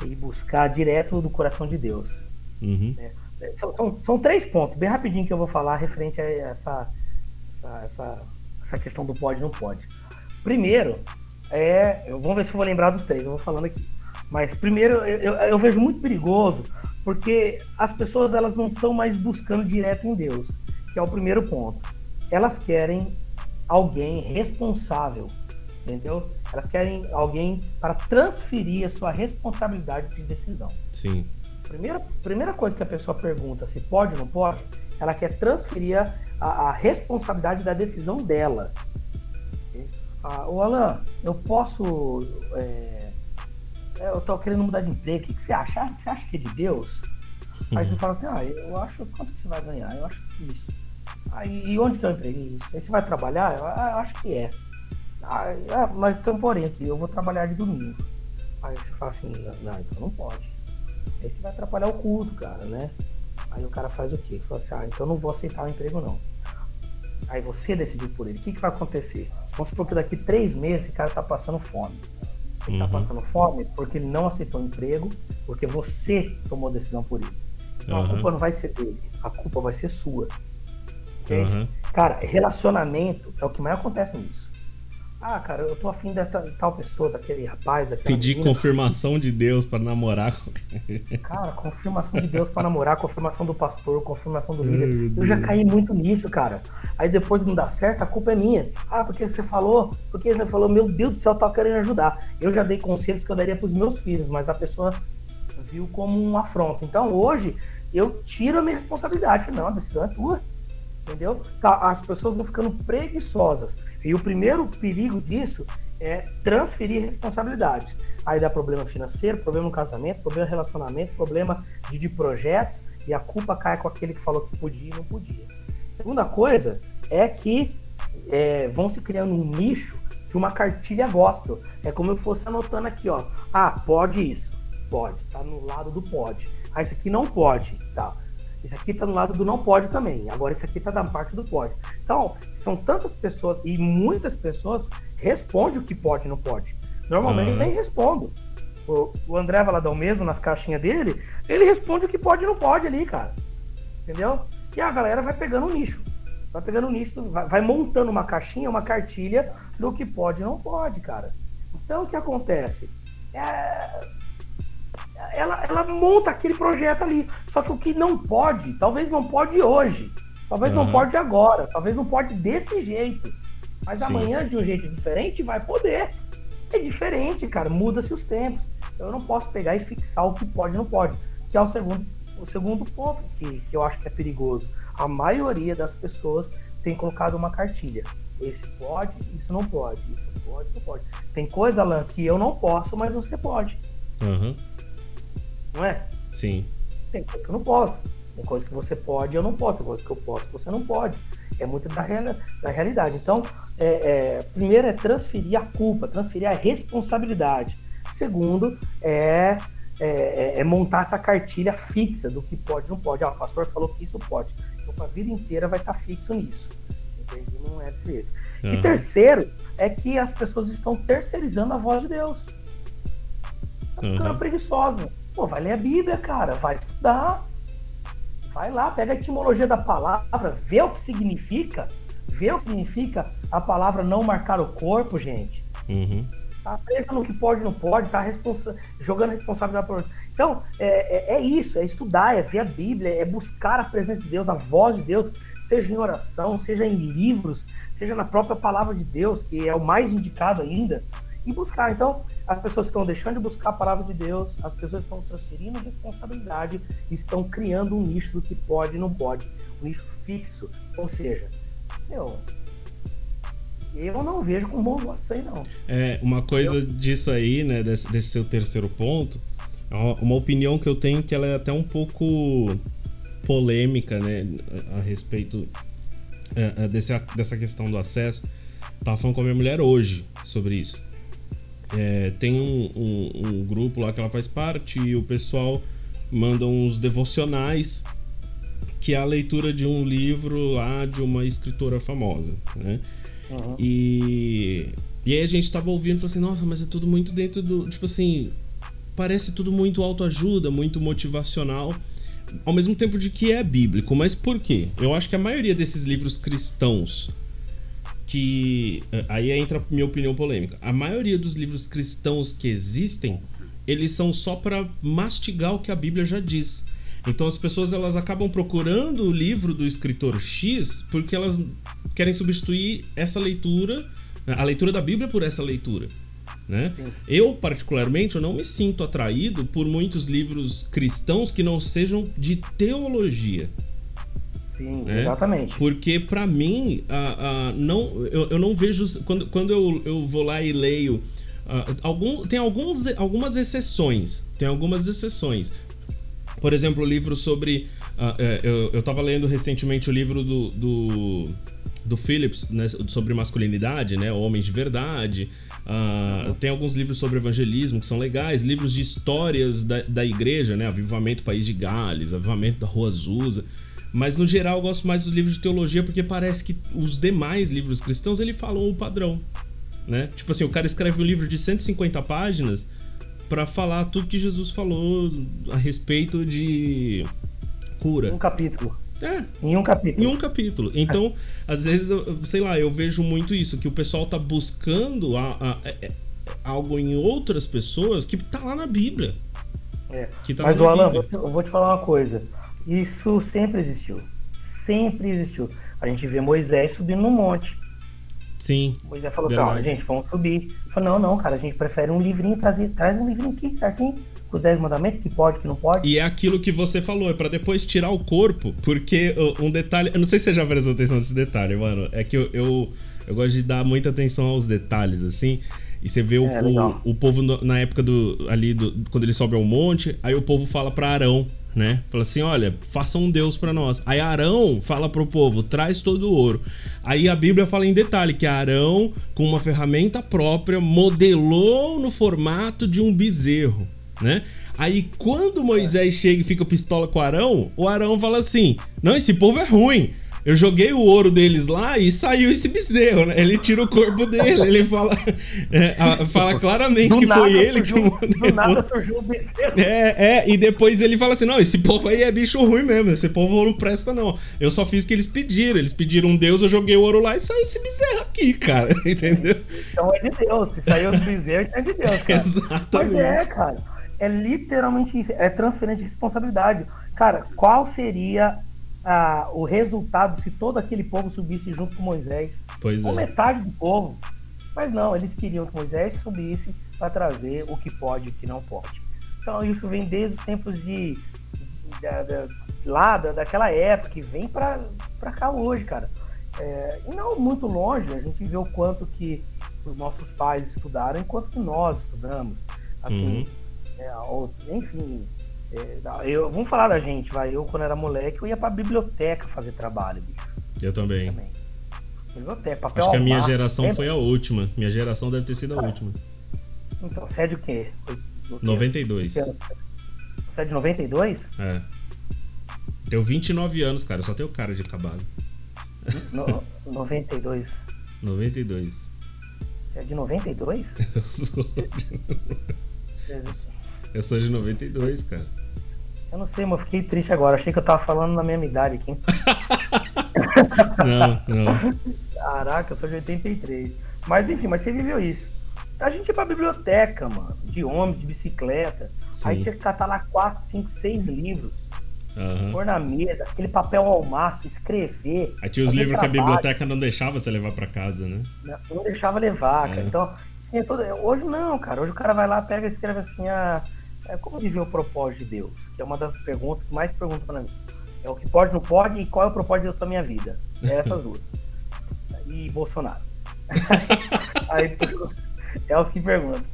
e buscar direto do coração de Deus. Uhum. Né? São, são, são, três pontos, bem rapidinho que eu vou falar referente a essa, essa, essa, essa questão do pode não pode. Primeiro, é. Vamos ver se eu vou lembrar dos três, eu vou falando aqui. Mas primeiro, eu, eu vejo muito perigoso, porque as pessoas elas não estão mais buscando direto em Deus, que é o primeiro ponto. Elas querem alguém responsável, entendeu? Elas querem alguém para transferir a sua responsabilidade de decisão. Sim. Primeira, primeira coisa que a pessoa pergunta se pode ou não pode, ela quer transferir a, a responsabilidade da decisão dela. Ah, o Alan, eu posso. É, é, eu tô querendo mudar de emprego, o que, que você acha? Você acha que é de Deus? Aí você fala assim, ah, eu acho quanto que você vai ganhar? Eu acho isso. Aí, e onde que é o emprego? Isso. Aí você vai trabalhar? Eu, ah, eu acho que é. Ah, é, mas tem um porém aqui, eu vou trabalhar de domingo. Aí você fala assim, não, então não pode. Aí você vai atrapalhar o culto, cara, né? Aí o cara faz o quê? Fala assim, ah, então não vou aceitar o emprego não. Aí você decidiu por ele. O que, que vai acontecer? Vamos supor que daqui três meses esse cara tá passando fome. Ele tá uhum. tá passando fome porque ele não aceitou o emprego, porque você tomou decisão por ele. Então uhum. a culpa não vai ser dele, a culpa vai ser sua. Uhum. Cara, relacionamento é o que mais acontece nisso. Ah, cara, eu tô afim de tal pessoa, daquele rapaz, Pedir confirmação de Deus para namorar. Cara, confirmação de Deus para namorar, confirmação do pastor, confirmação do líder. eu já caí muito nisso, cara. Aí depois não dá certo, a culpa é minha. Ah, porque você falou, porque você falou, meu Deus do céu, eu tô querendo ajudar. Eu já dei conselhos que eu daria pros meus filhos, mas a pessoa viu como um afronto. Então hoje eu tiro a minha responsabilidade. Não, a decisão é tua entendeu? Tá, as pessoas vão ficando preguiçosas. E o primeiro perigo disso é transferir responsabilidade. Aí dá problema financeiro, problema no casamento, problema no relacionamento, problema de, de projetos, e a culpa cai com aquele que falou que podia e não podia. Segunda coisa é que é, vão se criando um nicho de uma cartilha gospel. É como eu fosse anotando aqui, ó. Ah, pode isso. Pode. Tá no lado do pode. Ah, isso aqui não pode. Tá. Esse aqui está no lado do não pode também. Agora esse aqui está da parte do pode. Então, são tantas pessoas e muitas pessoas respondem o que pode e não pode. Normalmente uhum. nem respondo. O, o André Valadão mesmo, nas caixinhas dele, ele responde o que pode e não pode ali, cara. Entendeu? E a galera vai pegando um nicho. Vai pegando um nicho, vai, vai montando uma caixinha, uma cartilha do que pode e não pode, cara. Então o que acontece? É, ela, ela monta aquele projeto ali. Só que o que não pode, talvez não pode hoje, talvez uhum. não pode agora, talvez não pode desse jeito. Mas Sim. amanhã, de um jeito diferente, vai poder. É diferente, cara. Muda-se os tempos. Eu não posso pegar e fixar o que pode e não pode. Que é o segundo, o segundo ponto que, que eu acho que é perigoso. A maioria das pessoas tem colocado uma cartilha. Esse pode, isso não pode. Isso pode, isso não pode. Tem coisa, Alan, que eu não posso, mas você pode. Uhum não é? Sim. Tem coisa que eu não posso. Tem coisa que você pode e eu não posso. Tem coisa que eu posso você não pode. É muito da, real, da realidade. Então, é, é, primeiro é transferir a culpa, transferir a responsabilidade. Segundo é, é, é montar essa cartilha fixa do que pode e não pode. Ah, o pastor falou que isso pode. Então, a vida inteira vai estar fixo nisso. Entende? Não é desse jeito. Uhum. E terceiro é que as pessoas estão terceirizando a voz de Deus. Tá ficando uhum. preguiçosa Pô, vai ler a Bíblia, cara, vai estudar. Vai lá, pega a etimologia da palavra, vê o que significa, vê o que significa a palavra não marcar o corpo, gente. Uhum. Tá presa no que pode não pode, tá responsa jogando responsabilidade por. Então, é, é, é, isso, é estudar, é ver a Bíblia, é buscar a presença de Deus, a voz de Deus, seja em oração, seja em livros, seja na própria palavra de Deus, que é o mais indicado ainda e buscar. Então, as pessoas estão deixando de buscar a palavra de Deus, as pessoas estão transferindo responsabilidade, estão criando um nicho do que pode e não pode, um nicho fixo. Ou seja, meu, eu não vejo com bons olhos isso aí, não. É, uma coisa disso aí, né, desse, desse, seu terceiro ponto, é uma opinião que eu tenho que ela é até um pouco polêmica, né, a respeito é, é desse, dessa questão do acesso. Tava falando com a minha mulher hoje sobre isso. É, tem um, um, um, grupo lá que ela faz parte e o pessoal manda uns devocionais que é a leitura de um livro lá de uma escritora famosa, né? Uhum. E, e aí a gente tava ouvindo e falou assim, nossa, mas é tudo muito dentro do... Tipo assim, parece tudo muito autoajuda, muito motivacional, ao mesmo tempo de que é bíblico. Mas por quê? Eu acho que a maioria desses livros cristãos que eh, aí entra a minha opinião polêmica. A maioria dos livros cristãos que existem, eles são só para mastigar o que a Bíblia já diz. Então as pessoas elas acabam procurando o livro do escritor X porque elas querem substituir essa leitura, a leitura da Bíblia por essa leitura. Né? Eu, particularmente, eu não me sinto atraído por muitos livros cristãos que não sejam de teologia. Sim, né? exatamente. Porque para mim, a, a, não, eu, eu não vejo. Quando, quando eu, eu vou lá e leio. Uh, algum, tem alguns, algumas exceções. Tem algumas exceções. Por exemplo, o livro sobre. Uh, eu, eu tava lendo recentemente o livro do, do, do Phillips né, sobre masculinidade, né? Homens de Verdade. Uh, tem alguns livros sobre evangelismo que são legais, livros de histórias da, da igreja, né? Avivamento País de Gales, Avivamento da Rua Azusa. Mas no geral eu gosto mais dos livros de teologia porque parece que os demais livros cristãos ele falam o padrão, né? Tipo assim, o cara escreve um livro de 150 páginas para falar tudo que Jesus falou a respeito de cura. Um capítulo. É. Em um capítulo. Em um capítulo. Então, [laughs] às vezes, eu, sei lá, eu vejo muito isso, que o pessoal tá buscando a, a, a, é, é, algo em outras pessoas que tá lá na Bíblia. É. Tá Mas, o Alan, eu vou te falar uma coisa. Isso sempre existiu. Sempre existiu. A gente vê Moisés subindo no monte. Sim. Moisés falou, calma, gente, vamos subir. Falou, não, não, cara, a gente prefere um livrinho, traz, traz um livrinho aqui, certinho. Com os 10 mandamentos, que pode, que não pode. E é aquilo que você falou, é pra depois tirar o corpo, porque um detalhe. Eu não sei se você já prestou atenção nesse detalhe, mano. É que eu, eu, eu gosto de dar muita atenção aos detalhes, assim. E você vê o, é, o, o, povo na época do. ali, do, quando ele sobe ao monte, aí o povo fala pra Arão, né? Fala assim: olha, faça um Deus para nós. Aí Arão fala pro povo: traz todo o ouro. Aí a Bíblia fala em detalhe que Arão, com uma ferramenta própria, modelou no formato de um bezerro, né? Aí quando Moisés chega e fica pistola com Arão, o Arão fala assim: não, esse povo é ruim. Eu joguei o ouro deles lá e saiu esse bezerro, né? Ele tira o corpo dele, ele fala, [laughs] é, fala claramente do que foi ele surgiu, que Do nada surgiu o bezerro. É, é, e depois ele fala assim: não, esse povo aí é bicho ruim mesmo, esse povo não presta, não. Eu só fiz o que eles pediram. Eles pediram um Deus, eu joguei o ouro lá e saiu esse bezerro aqui, cara. [laughs] Entendeu? Então é de Deus. Se saiu do bezerro, então é de Deus, cara. [laughs] Exatamente. Mas é, cara. É literalmente isso. É transferência de responsabilidade. Cara, qual seria ah, o resultado se todo aquele povo subisse junto com Moisés. Pois ou é. metade do povo. Mas não, eles queriam que Moisés subisse para trazer o que pode e o que não pode. Então isso vem desde os tempos de, de, lá da, daquela época que vem para cá hoje, cara. É, e não muito longe, a gente vê o quanto que os nossos pais estudaram enquanto que nós estudamos. Assim, uhum. é, ou, enfim, eu, vamos falar da gente, vai. Eu, quando era moleque, eu ia pra biblioteca fazer trabalho, bicho. Eu também. também. Biblioteca, papel Acho que a minha geração foi a última. Minha geração deve ter sido a última. Então, você é de quê? 92. Você é de 92? É. Tenho 29 anos, cara. Eu só tenho cara de acabado. No, 92. 92. Você é de 92? Eu sou. Eu sou de 92, cara. Eu não sei, mas eu fiquei triste agora. Achei que eu tava falando na mesma idade aqui. não, não. Caraca, eu sou de 83. Mas enfim, mas você viveu isso. A gente ia pra biblioteca, mano, de ônibus, de bicicleta. Sim. Aí tinha que catar lá 4, 5, 6 livros. Uhum. Pôr na mesa, aquele papel ao maço, escrever. Aí tinha os livros trabalho. que a biblioteca não deixava você levar para casa, né? Não, não deixava levar, cara. É. Então, hoje não, cara. Hoje o cara vai lá, pega e escreve assim, a. Ah, é como viver o propósito de Deus? Que é uma das perguntas que mais perguntam para mim. É o que pode, não pode e qual é o propósito de Deus para minha vida? É essas duas. E Bolsonaro. [laughs] Aí [laughs] é os que perguntam.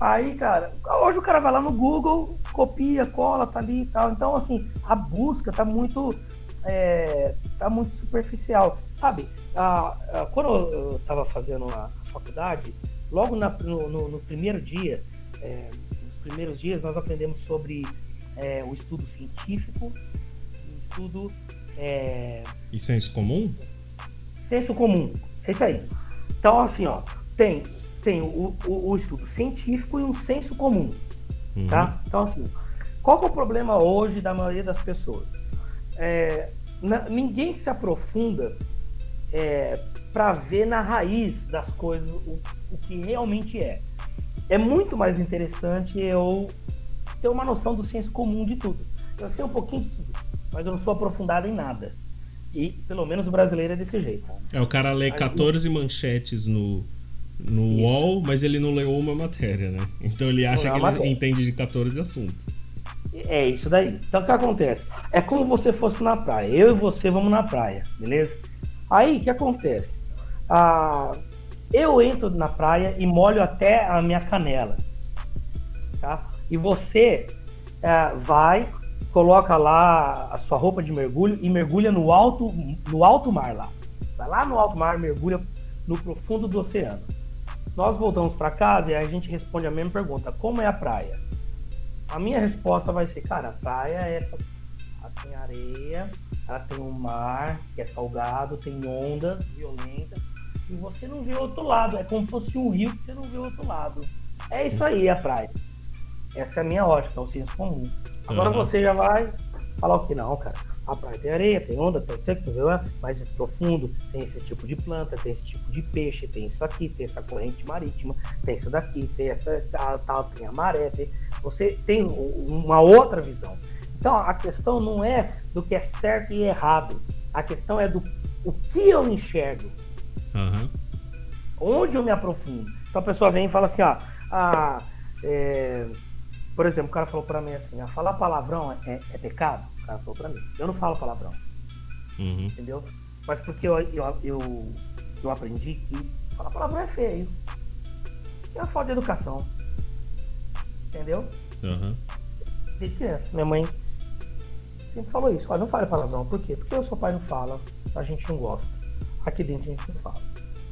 Aí, cara, hoje o cara vai lá no Google, copia, cola, tá ali e tal. Então, assim, a busca tá muito. É, tá muito superficial. Sabe, a, a, quando eu tava fazendo a faculdade, logo na, no, no, no, primeiro dia, é, primeiros dias nós aprendemos sobre é, o estudo científico, o estudo. É... E senso comum? Senso comum, é isso aí. Então, assim, ó, tem, tem o, o, o estudo científico e um senso comum, uhum. tá? Então, assim, qual é o problema hoje da maioria das pessoas? É, na, ninguém se aprofunda é, para ver na raiz das coisas o, o que realmente é é muito mais interessante eu ter uma noção do senso comum de tudo. Eu sei um pouquinho de tudo, mas eu não sou aprofundado em nada. E pelo menos o brasileiro é desse jeito. É, o cara lê 14 manchetes no, no Isso. UOL, mas ele não leu uma matéria, né? Então ele acha que ele matéria. entende de 14 assuntos. É isso daí. Então o que acontece? É como você fosse na praia. Eu e você vamos na praia, beleza? Aí o que acontece? Ah, eu entro na praia e molho até a minha canela. Tá? E você é, vai, coloca lá a sua roupa de mergulho e mergulha no alto, no alto mar lá. Vai lá no alto mar, mergulha no profundo do oceano. nós voltamos para casa e a gente responde a mesma pergunta: como é a praia? A minha resposta vai ser, cara, a praia é. Ela tem areia, ela tem um mar que é salgado, tem ondas violentas, e você não vê o outro lado. É como se fosse um rio que você não vê o outro lado. É isso aí a praia. Essa é a minha ótica, é o senso comum. Agora uhum. você já vai falar o que não, cara. A praia tem areia, tem onda, tem mais profundo, tem esse tipo de planta, tem esse tipo de peixe, tem isso aqui, tem essa corrente marítima, tem isso daqui, tem essa tal, tal tem a maré, tem... você tem uma outra visão. Então a questão não é do que é certo e errado, a questão é do o que eu enxergo, uhum. onde eu me aprofundo. Então a pessoa vem e fala assim, ó, ah, é... por exemplo, o cara falou para mim assim, ah, falar palavrão é, é pecado? cara falou pra mim. Eu não falo palavrão. Uhum. Entendeu? Mas porque eu, eu, eu, eu aprendi que falar palavrão é feio. É uma falta de educação. Entendeu? Uhum. Desde criança. Minha mãe sempre falou isso. Olha, não fale palavrão. Por quê? Porque o seu pai não fala, a gente não gosta. Aqui dentro a gente não fala.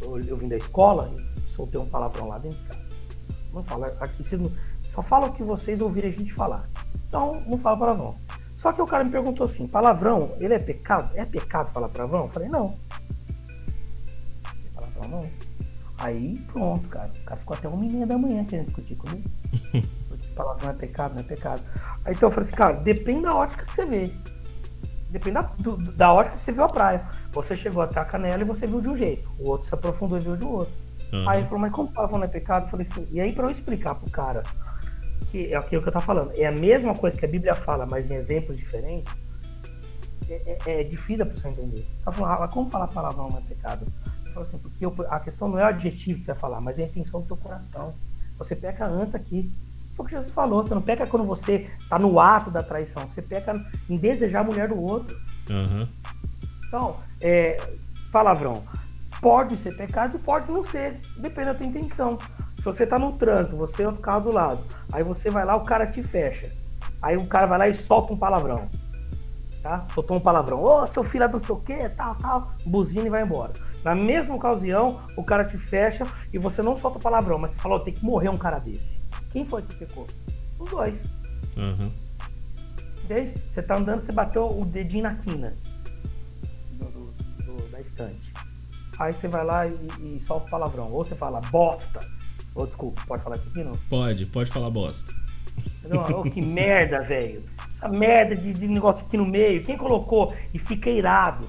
Eu, eu vim da escola e soltei um palavrão lá dentro de casa. Não fala. Aqui vocês não, só fala o que vocês ouvirem a gente falar. Então, não fala palavrão. Só que o cara me perguntou assim: palavrão, ele é pecado? É pecado falar palavrão? Eu falei: não. Palavrão não. Aí pronto, cara. O cara ficou até uma e meia da manhã querendo discutir comigo. [laughs] palavrão é pecado, não é pecado. Aí então eu falei assim: cara, depende da ótica que você vê. Depende da, do, da ótica que você viu a praia. Você chegou até a canela e você viu de um jeito. O outro se aprofundou e viu de outro. Uhum. Aí ele falou: mas como palavrão não é pecado? Eu falei assim: e aí pra eu explicar pro cara que é aquilo que eu estou falando. É a mesma coisa que a Bíblia fala, mas em exemplos diferentes. É, é, é difícil a pessoa entender. Ela fala, ah, como falar palavrão não é pecado? Eu falo assim, porque a questão não é o adjetivo que você vai falar, mas é a intenção do teu coração. Você peca antes aqui. Foi o que Jesus falou, você não peca quando você está no ato da traição, você peca em desejar a mulher do outro. Uhum. Então, é, palavrão. Pode ser pecado e pode não ser, depende da tua intenção. Se você tá no trânsito, você é o carro do lado, aí você vai lá, o cara te fecha. Aí o cara vai lá e solta um palavrão. Tá? Soltou um palavrão. Ô, oh, seu filho é não sei o quê, tal, tal. Buzina e vai embora. Na mesma ocasião, o cara te fecha e você não solta palavrão, mas você falou, oh, tem que morrer um cara desse. Quem foi que pecou? Os dois. Uhum. Entende? Você tá andando, você bateu o dedinho na quina do, do, da estante. Aí você vai lá e, e solta o palavrão. Ou você fala bosta oh, desculpa, pode falar isso aqui, não? Pode, pode falar bosta. Não, oh, que merda, velho. Essa merda de, de, negócio aqui no meio. Quem colocou e fica irado?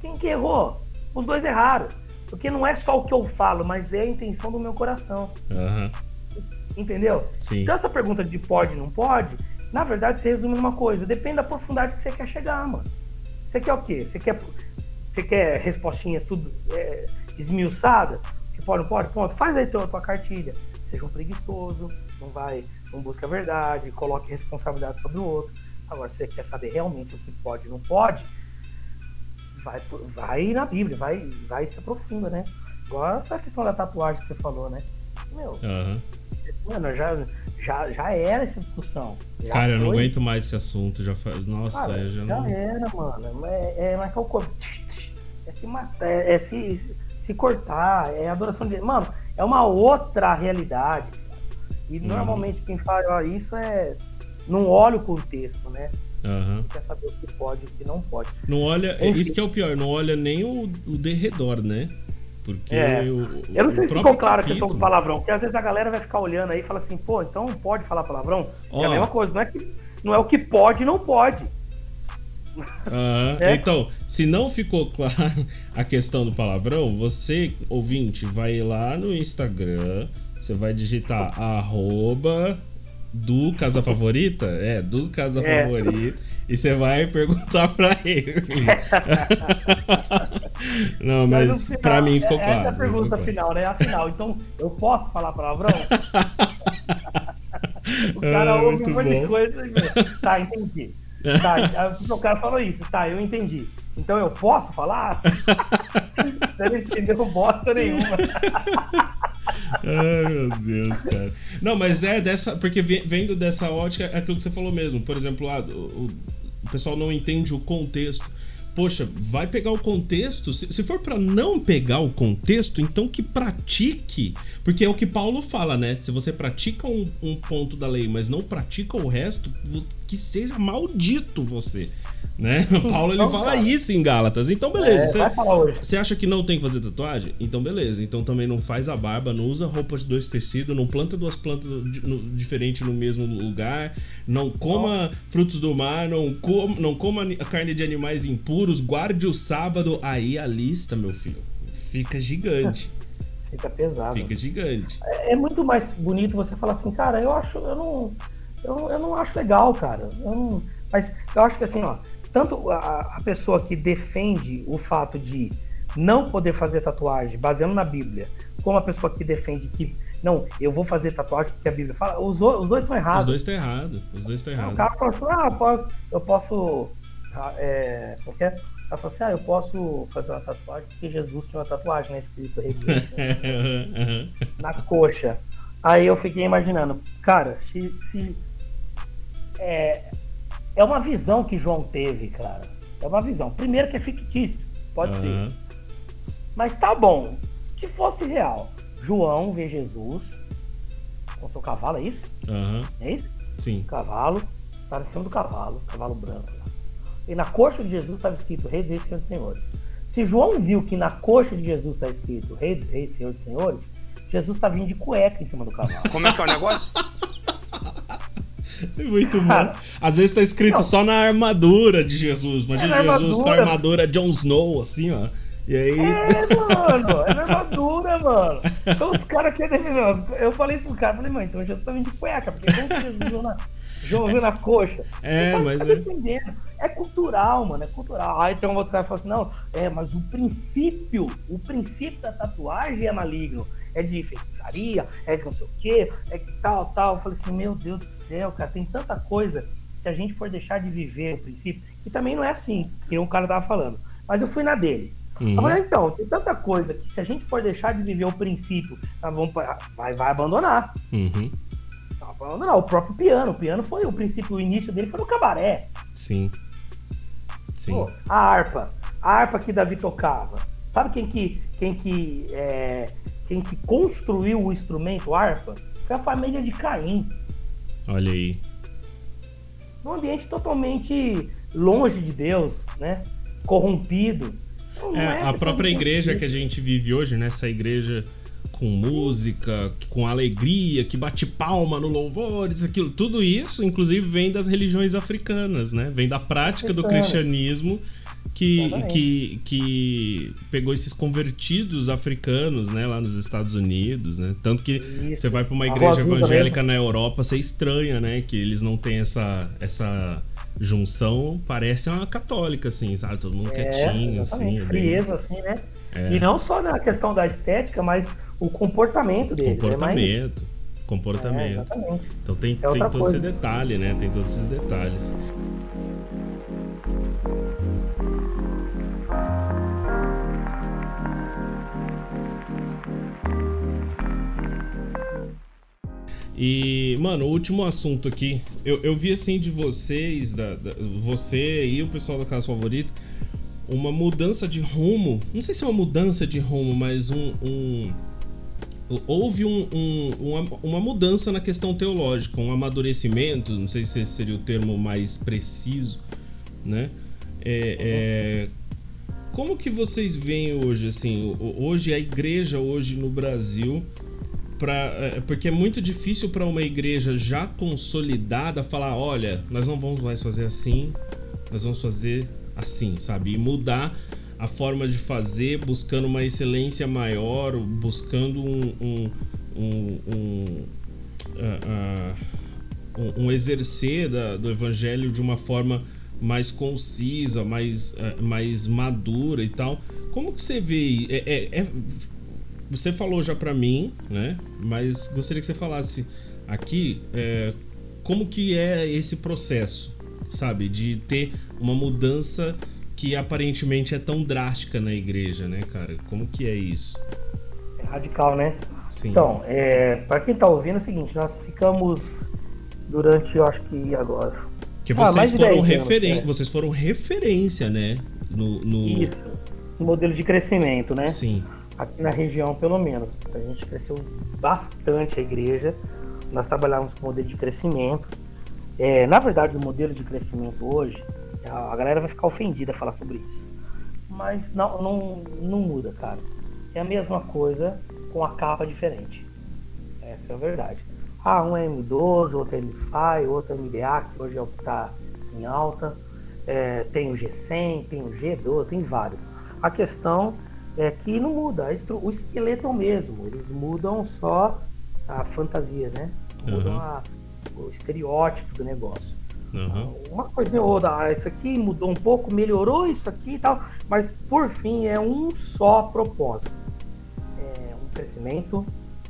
Quem que errou? Os dois erraram. Porque não é só o que eu falo, mas é a intenção do meu coração. Uhum. Entendeu? Sim. Então essa pergunta de pode não pode, na verdade se resume numa coisa. Depende da profundidade que você quer chegar, mano. Você quer o quê? Você quer, você quer respostinhas tudo é, esmiuçada? pode, não pode? Ponto. Faz aí tua, tua cartilha. Seja um preguiçoso, não vai, não busca a verdade, coloque responsabilidade sobre o outro. Agora, se você quer saber realmente o que pode e não pode, vai, vai na Bíblia, vai, vai se aprofunda, né? Agora essa questão da tatuagem que você falou, né? Meu, uhum. Mano, já, já, já era essa discussão. Já Cara, eu não aguento mais esse assunto. Já faz... Nossa, Cara, já, já não... era, mano. É, é marcar o É se matar, é, é se se cortar, é adoração de. Mano, é uma outra realidade. E uhum. normalmente quem fala isso é. Não olha o contexto, né? Uhum. Quer saber o que pode e o que não pode. Não olha. Enfim. Isso que é o pior, não olha nem o, o derredor, né? Porque é. o, Eu não sei se ficou claro a questão do palavrão, porque às vezes a galera vai ficar olhando aí e fala assim, pô, então pode falar palavrão? Oh. É a mesma coisa, não é, que, não é o que pode não pode. Ah, é? Então, se não ficou claro [laughs] a questão do palavrão, você, ouvinte, vai lá no Instagram, você vai digitar [laughs] arroba do Casa Favorita, é, do Casa é. Favorita, e você vai [laughs] perguntar pra ele. Não, mas, mas final, pra mim ficou claro. Essa é a pergunta final, né? Afinal, então, eu posso falar palavrão? [laughs] o cara ah, ouve um monte de coisa e... Tá, entendi. Tá, [laughs] o cara falou isso, tá, eu entendi. Então eu posso falar? [laughs] Você não entendeu bosta nenhuma. Ai, meu Deus, cara. Não, mas é dessa. Porque vendo dessa ótica, é aquilo que você falou mesmo. Por exemplo, ah, o, o pessoal não entende o contexto. Poxa, vai pegar o contexto. Se, se for para não pegar o contexto, então que pratique. Porque é o que Paulo fala, né? Se você pratica um, um ponto da lei, mas não pratica o resto, que seja maldito você. Né? [laughs] Paulo ele então, fala isso em Gálatas. Então, beleza. É, você acha que não tem que fazer tatuagem? Então, beleza. Então também não faz a barba, não usa roupas de dois tecidos, não planta duas plantas diferentes no mesmo lugar, não coma frutos do mar, não coma, não coma carne de animais impuros, guarde o sábado. Aí a lista, meu filho, fica gigante. [laughs] Fica pesado. Fica gigante. É, é, muito mais bonito você falar assim, cara, eu acho, eu não, eu, eu não acho legal, cara. Eu não, mas eu acho que assim, ó, tanto a, a pessoa que defende o fato de não poder fazer tatuagem baseando na Bíblia, como a pessoa que defende que não, eu vou fazer tatuagem porque a Bíblia fala, os, os dois estão errados. Os dois estão errados. Os dois estão errados. O cara falou assim, ah, eu posso. Ah, é, porque ela falou assim: ah, eu posso fazer uma tatuagem porque Jesus tinha uma tatuagem né, escrito [laughs] na coxa. Aí eu fiquei imaginando, cara, se, se é, é uma visão que João teve, cara. É uma visão. Primeiro que é fictício, pode uhum. ser. Mas tá bom. Que fosse real. João vê Jesus com seu cavalo, é isso? Uhum. É isso? Sim. Cavalo, tá em cima do cavalo, cavalo branco. E na coxa de Jesus estava escrito Rei dos Reis, Senhor dos Senhores. Se João viu que na coxa de Jesus está escrito Rei dos Reis, Senhor dos Senhores, Jesus está vindo de cueca em cima do cavalo. Como é que é o negócio? [laughs] [laughs] Muito bom. Às vezes tá escrito não. só na armadura de Jesus. Imagina é Jesus armadura. com a armadura Jon Snow, assim, ó. E aí. É, mano, é armadura, mano. Então os caras querem. Eu falei pro cara, falei, mãe, então Jesus tá vindo de cueca, porque como Jesus na, viu na coxa? É, mas. Tá é... é cultural, mano, é cultural. Aí tem um outro cara que fala assim, não, é, mas o princípio, o princípio da tatuagem é maligno é de feitiçaria, é que não sei o quê, é que tal, tal. Eu falei assim, meu Deus do céu, cara, tem tanta coisa. Se a gente for deixar de viver o princípio, que também não é assim, que um cara tava falando. Mas eu fui na dele. Uhum. Falei, então, tem tanta coisa que se a gente for deixar de viver o princípio, nós vamos, vai, vai abandonar. Uhum. Abandonar. O próprio piano. O piano foi o princípio, o início dele foi no cabaré. Sim. Sim. Pô, a harpa. A harpa que Davi tocava. Sabe quem que, quem que é, quem que construiu o instrumento harpa foi a família de Caim. Olha aí. Num ambiente totalmente longe de Deus, né? Corrompido. É, é, a própria igreja que a gente vive hoje, né? Essa igreja com música, com alegria, que bate palma no louvor, isso, aquilo. Tudo isso, inclusive, vem das religiões africanas, né? Vem da prática do cristianismo que, que, que pegou esses convertidos africanos, né, lá nos Estados Unidos, né? Tanto que Isso. você vai para uma igreja evangélica na Europa, você estranha, né, que eles não têm essa essa junção, parece uma católica assim, sabe? Todo mundo é, quietinho assim, é frieza bem... assim, né? É. E não só na questão da estética, mas o comportamento deles. Comportamento. É mais... Comportamento. É, então tem, é tem todo coisa. esse detalhe, né? Tem todos esses detalhes. E, mano, o último assunto aqui. Eu, eu vi assim de vocês, da, da, você e o pessoal da Casa Favorita, uma mudança de rumo. Não sei se é uma mudança de rumo, mas um. um houve um, um, uma, uma, mudança na questão teológica, um amadurecimento. Não sei se esse seria o termo mais preciso, né? É, é, como que vocês veem hoje, assim, hoje a igreja hoje no Brasil Pra, é, porque é muito difícil para uma igreja já consolidada falar: olha, nós não vamos mais fazer assim, nós vamos fazer assim, sabe? E mudar a forma de fazer, buscando uma excelência maior, buscando um, um, um, um, uh, uh, exercer da, do evangelho de uma forma mais concisa, mais, uh, mais madura e tal. Como que você vê? É, é, é você falou já para mim, né? Mas gostaria que você falasse aqui é, como que é esse processo, sabe, de ter uma mudança que aparentemente é tão drástica na igreja, né, cara? Como que é isso? É radical, né? Sim. Então, é, para quem tá ouvindo é o seguinte, nós ficamos durante, eu acho que agora. Que vocês ah, foram referência, vocês foram referência, né? No, no... Isso, modelo de crescimento, né? Sim. Aqui na região, pelo menos. A gente cresceu bastante a igreja. Nós trabalhávamos com modelo de crescimento. É, na verdade, o modelo de crescimento hoje, a galera vai ficar ofendida a falar sobre isso. Mas não, não, não muda, cara. É a mesma coisa com a capa diferente. Essa é a verdade. Ah, um é M12, outro é M5, outro é MDA, que hoje é o que está em alta. É, tem o G100, tem o G12, tem vários. A questão é que não muda, o esqueleto é o mesmo, eles mudam só a fantasia, né? Mudam uhum. a, o estereótipo do negócio. Uhum. Uma coisa ou outra, ah, isso aqui mudou um pouco, melhorou isso aqui e tal, mas por fim é um só propósito: é um crescimento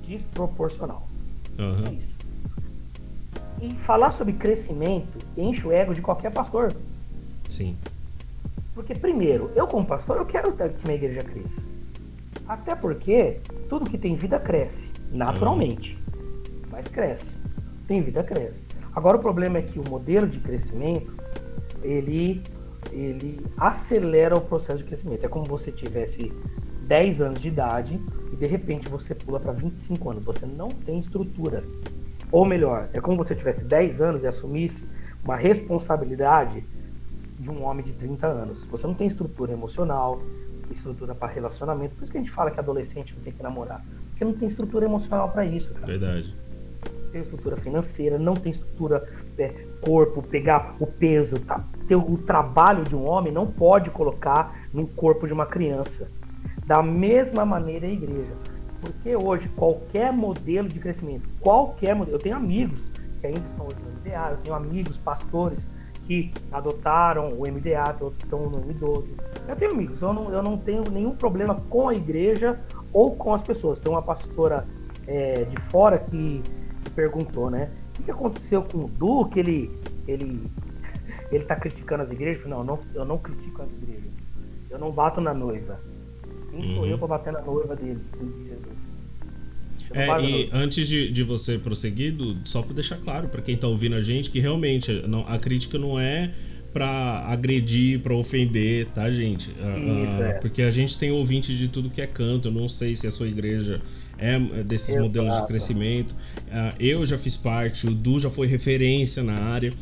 desproporcional. Uhum. É isso. E falar sobre crescimento enche o ego de qualquer pastor. Sim. Porque, primeiro, eu como pastor, eu quero que minha igreja cresça. Até porque tudo que tem vida cresce, naturalmente. Uhum. Mas cresce. Tem vida, cresce. Agora o problema é que o modelo de crescimento, ele, ele acelera o processo de crescimento. É como você tivesse 10 anos de idade e de repente você pula para 25 anos. Você não tem estrutura. Ou melhor, é como você tivesse 10 anos e assumisse uma responsabilidade de um homem de 30 anos. Você não tem estrutura emocional, estrutura para relacionamento. Por isso que a gente fala que adolescente não tem que namorar. Porque não tem estrutura emocional para isso, cara. Verdade. Tem estrutura financeira, não tem estrutura é, corpo, pegar o peso, tá? Ter o trabalho de um homem não pode colocar no corpo de uma criança. Da mesma maneira a igreja. Porque hoje qualquer modelo de crescimento, qualquer modelo, eu tenho amigos que ainda estão hoje no MDA, eu tenho amigos pastores que adotaram o MDA, outros que estão no M12. Eu tenho amigos, eu não, eu não tenho nenhum problema com a igreja ou com as pessoas. Tem uma pastora é, de fora que, perguntou, né? O que, aconteceu com o Du, que ele, ele, [laughs] ele tá criticando as igrejas? Não, não, eu não critico as igrejas. Eu não bato na noiva. Quem uhum. sou eu para bater na noiva dele, de Jesus? É, e antes de, de você prosseguir, só para deixar claro para quem tá ouvindo a gente que realmente não, a crítica não é para agredir, para ofender, tá, gente? Isso, é. Porque a gente tem ouvintes de tudo que é canto. Eu não sei se a sua igreja é desses Exato. modelos de crescimento. Uh, eu já fiz parte, o Du já foi referência na área.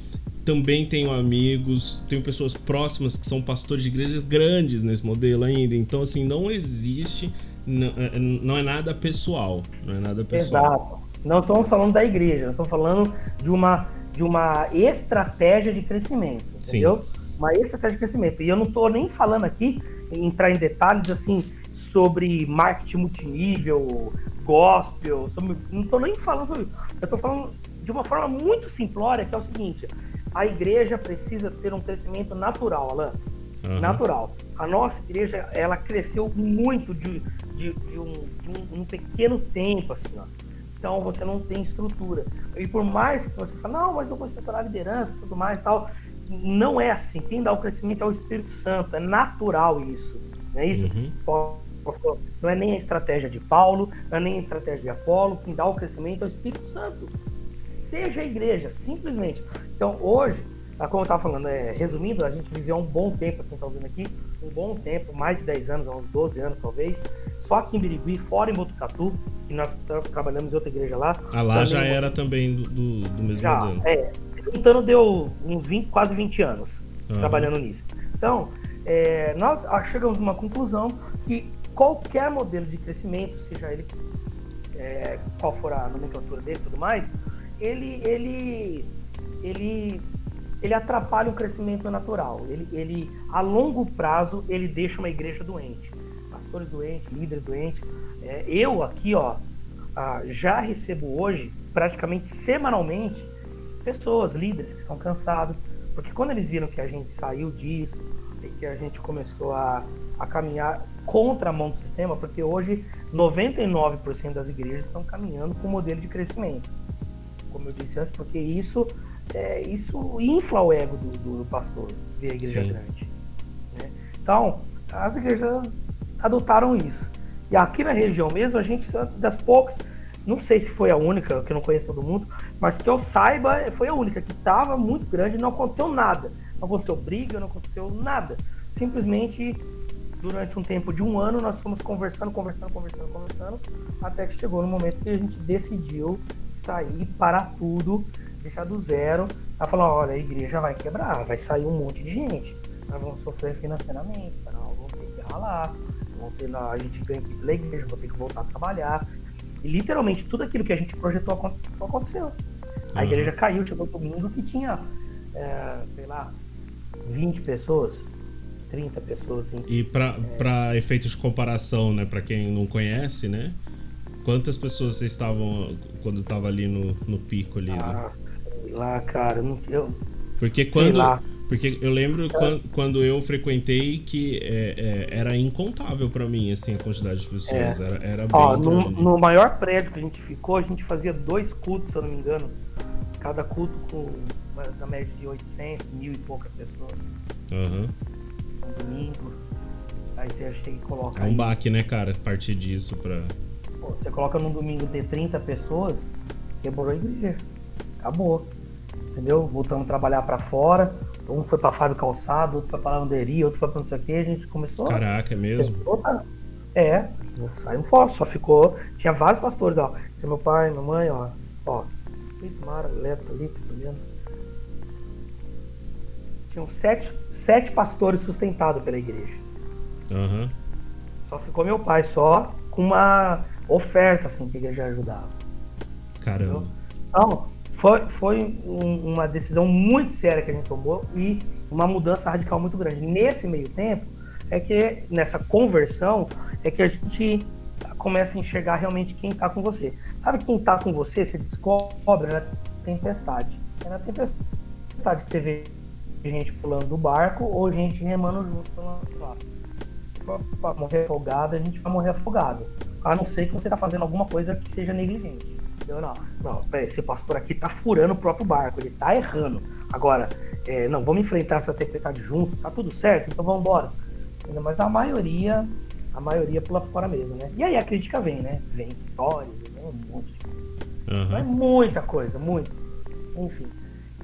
Também tenho amigos, tenho pessoas próximas que são pastores de igrejas grandes nesse modelo ainda. Então, assim, não existe não, é, não é nada pessoal. Não é nada pessoal. Exato. Não estamos falando da igreja, nós estamos falando de uma, de uma estratégia de crescimento. Entendeu? Sim. Uma estratégia de crescimento. E eu não estou nem falando aqui, entrar em detalhes assim sobre marketing multinível, gospel, sobre, não estou nem falando sobre isso. Eu estou falando de uma forma muito simplória, que é o seguinte: a igreja precisa ter um crescimento natural, Alain. Uhum. Natural. A nossa igreja, ela cresceu muito de, de, de, um, de um, um, pequeno tempo, assim, ó. Então você não tem estrutura. E por mais que você fale, não, mas eu vou estruturar a liderança e tudo mais e tal, não é assim. Quem dá o crescimento é o Espírito Santo, é natural isso. Não é isso? Uhum. Não é nem a estratégia de Paulo, não é nem a estratégia de Apolo, quem dá o crescimento é o Espírito Santo. Seja a igreja, simplesmente. Então hoje, ah, como eu estava falando, é, resumindo, a gente viveu um bom tempo, quem está ouvindo aqui, um bom tempo, mais de 10 anos, uns 12 anos talvez, só aqui em Birigui, fora em Botucatu, que nós tra trabalhamos em outra igreja lá. Ah, lá já era também do, do, do mesmo já, modelo. É, juntando deu uns 20, quase 20 anos uhum. trabalhando nisso. Então, é, nós chegamos a uma conclusão que qualquer modelo de crescimento, seja ele é, qual for a nomenclatura dele e tudo mais, ele, ele, ele ele atrapalha o crescimento natural. Ele, ele, a longo prazo, ele deixa uma igreja doente. Pastores doentes, líderes doentes. É, eu aqui, ó, ah, já recebo hoje, praticamente semanalmente, pessoas, líderes que estão cansados, porque quando eles viram que a gente saiu disso e que a gente começou a, a caminhar contra a mão do sistema, porque hoje 99% das igrejas estão caminhando com o modelo de crescimento. Como eu disse antes, porque isso é, isso infla o ego do, do pastor ver a igreja Sim. grande. Né? Então, as igrejas adotaram isso. E aqui na região mesmo, a gente, das poucas, não sei se foi a única, que eu não conheço todo mundo, mas que eu saiba, foi a única que estava muito grande não aconteceu nada. Não aconteceu briga, não aconteceu nada. simplesmente durante um tempo de um ano nós fomos conversando, conversando, conversando, conversando, até que chegou no momento que a gente decidiu sair, parar tudo, deixar do zero. Ela falou, olha, a igreja vai quebrar, vai sair um monte de gente. Nós vamos sofrer financeiramente, nós vamos ter que ralar, vamos ter lá, a gente ganha aqui pela igreja, vou ter que voltar a trabalhar. E literalmente tudo aquilo que a gente projetou aconteceu. A uhum. igreja caiu, chegou domingo que tinha, é, sei lá, 20 pessoas, 30 pessoas. Assim. E para é... efeitos de comparação, né, para quem não conhece, né? Quantas pessoas vocês estavam quando estava ali no, no pico ali? Ah, né? sei lá, cara, não, eu... Porque quando porque eu lembro quando, quando eu frequentei que é, é, era incontável para mim, assim, a quantidade de pessoas. É. Era, era bem Ó, no, no, maior prédio que a gente ficou, a gente fazia dois cultos, se eu não me engano. Cada culto com a média de 800, mil e poucas pessoas. Aham. Uhum. Domingo. Aí você chega e coloca. É um aí, baque, né, cara? A partir disso pra. Pô, você coloca num domingo ter 30 pessoas, quebrou a igreja. Acabou. Entendeu? Voltamos a trabalhar para fora um foi para Fábio Calçado, outro foi para lavanderia, outro foi para não sei o que, a gente começou. Caraca, é mesmo? É, saímos fora, só ficou. Tinha vários pastores, ó. Tinha meu pai, minha mãe, ó. Ó, Mara, Leto ali, tá vendo? Tinham sete, sete pastores sustentados pela igreja. Uhum. Só ficou meu pai, só com uma oferta, assim, que a igreja ajudava. Caramba. Então, foi, foi um, uma decisão muito séria que a gente tomou e uma mudança radical muito grande. Nesse meio tempo, é que nessa conversão, é que a gente começa a enxergar realmente quem está com você. Sabe quem está com você? Você descobre na tempestade. É na tempestade que você vê gente pulando do barco ou gente remando junto lá. Se for para morrer afogado, a gente vai morrer afogado. A não ser que você está fazendo alguma coisa que seja negligente. Entendeu? Não, não, esse pastor aqui tá furando o próprio barco, ele tá errando. Agora, é, não, vamos enfrentar essa tempestade junto, tá tudo certo, então vamos embora. Mas a maioria, a maioria pula fora mesmo, né? E aí a crítica vem, né? Vem histórias, vem um monte de coisa. Uhum. É muita coisa, muito. Enfim.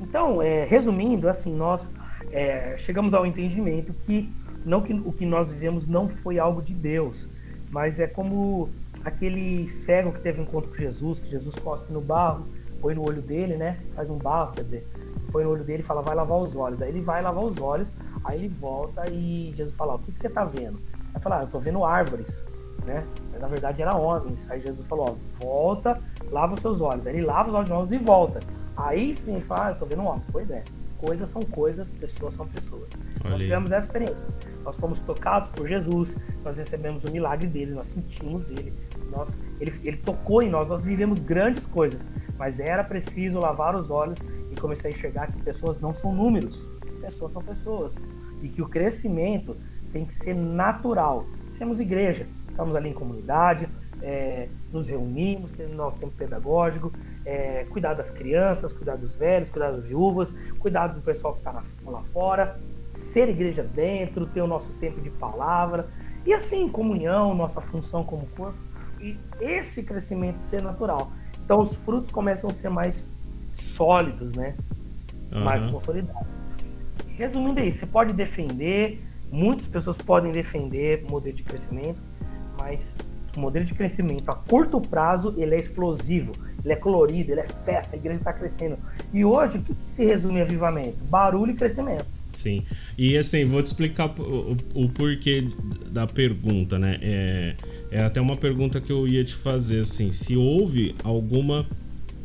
Então, é, resumindo, assim, nós é, chegamos ao entendimento que não que o que nós vivemos não foi algo de Deus, mas é como aquele cego que teve um encontro com Jesus, que Jesus cospe no barro, põe no olho dele, né? Faz um barro, quer dizer, põe no olho dele e fala, vai lavar os olhos. Aí ele vai lavar os olhos, aí ele volta e Jesus fala, o que, que você tá vendo? Aí fala, ah, eu tô vendo árvores, né? Mas na verdade era homens. Aí Jesus falou, ó, volta, lava os seus olhos. Aí ele lava os olhos de e volta. Aí sim, fala, ah, eu tô vendo homens. Pois é, coisas são coisas, pessoas são pessoas. Nós tivemos essa experiência. Nós fomos tocados por Jesus, nós recebemos o milagre dele, nós sentimos ele, nós, ele, ele tocou em nós, nós vivemos grandes coisas, mas era preciso lavar os olhos e começar a enxergar que pessoas não são números, pessoas são pessoas. E que o crescimento tem que ser natural. Somos igreja, estamos ali em comunidade, é, nos reunimos, temos nosso tempo pedagógico, é, cuidar das crianças, cuidar dos velhos, cuidar das viúvas, cuidar do pessoal que está lá fora, ser igreja dentro, ter o nosso tempo de palavra, e assim, comunhão, nossa função como corpo e esse crescimento ser natural. Então os frutos começam a ser mais sólidos, né? Uhum. Mais consolidados. Resumindo aí, você pode defender, muitas pessoas podem defender o modelo de crescimento, mas o modelo de crescimento a curto prazo ele é explosivo, ele é colorido, ele é festa, a igreja está crescendo. E hoje o que, que se resume avivamento? Barulho e crescimento. Sim. E assim, vou te explicar o, o porquê da pergunta, né? É, é até uma pergunta que eu ia te fazer, assim, se houve alguma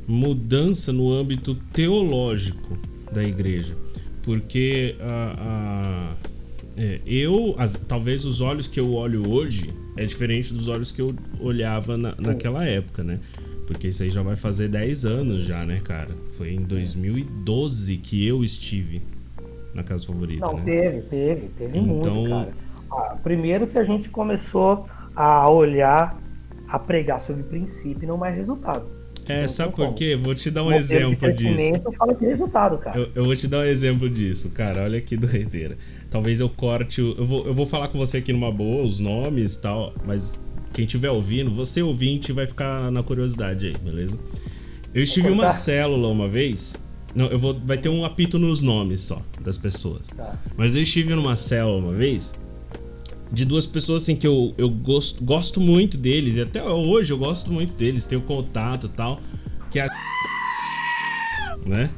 mudança no âmbito teológico da igreja. Porque a, a é, eu, as, talvez os olhos que eu olho hoje é diferente dos olhos que eu olhava na, naquela época, né? Porque isso aí já vai fazer 10 anos já, né, cara? Foi em 2012 que eu estive na casa favorita. Não, né? teve, teve, teve então... muito, cara. Ah, primeiro que a gente começou a olhar, a pregar sobre princípio e não mais resultado. É, então, sabe por quê? Vou te dar um exemplo disso. fala de resultado, cara. Eu, eu, vou te dar um exemplo disso, cara. Olha que [laughs] doideira. Talvez eu corte. Eu vou, eu vou falar com você aqui numa boa, os nomes e tal, mas quem estiver ouvindo, você ouvinte vai ficar na curiosidade aí, beleza? Eu estive em uma célula uma vez Não, eu vou. Vai ter um apito nos nomes só das pessoas. Tá. Mas eu estive numa célula uma vez de duas pessoas assim que eu, eu gosto, gosto muito deles, e até hoje eu gosto muito deles, tenho contato e tal. Que é a. [laughs] Né?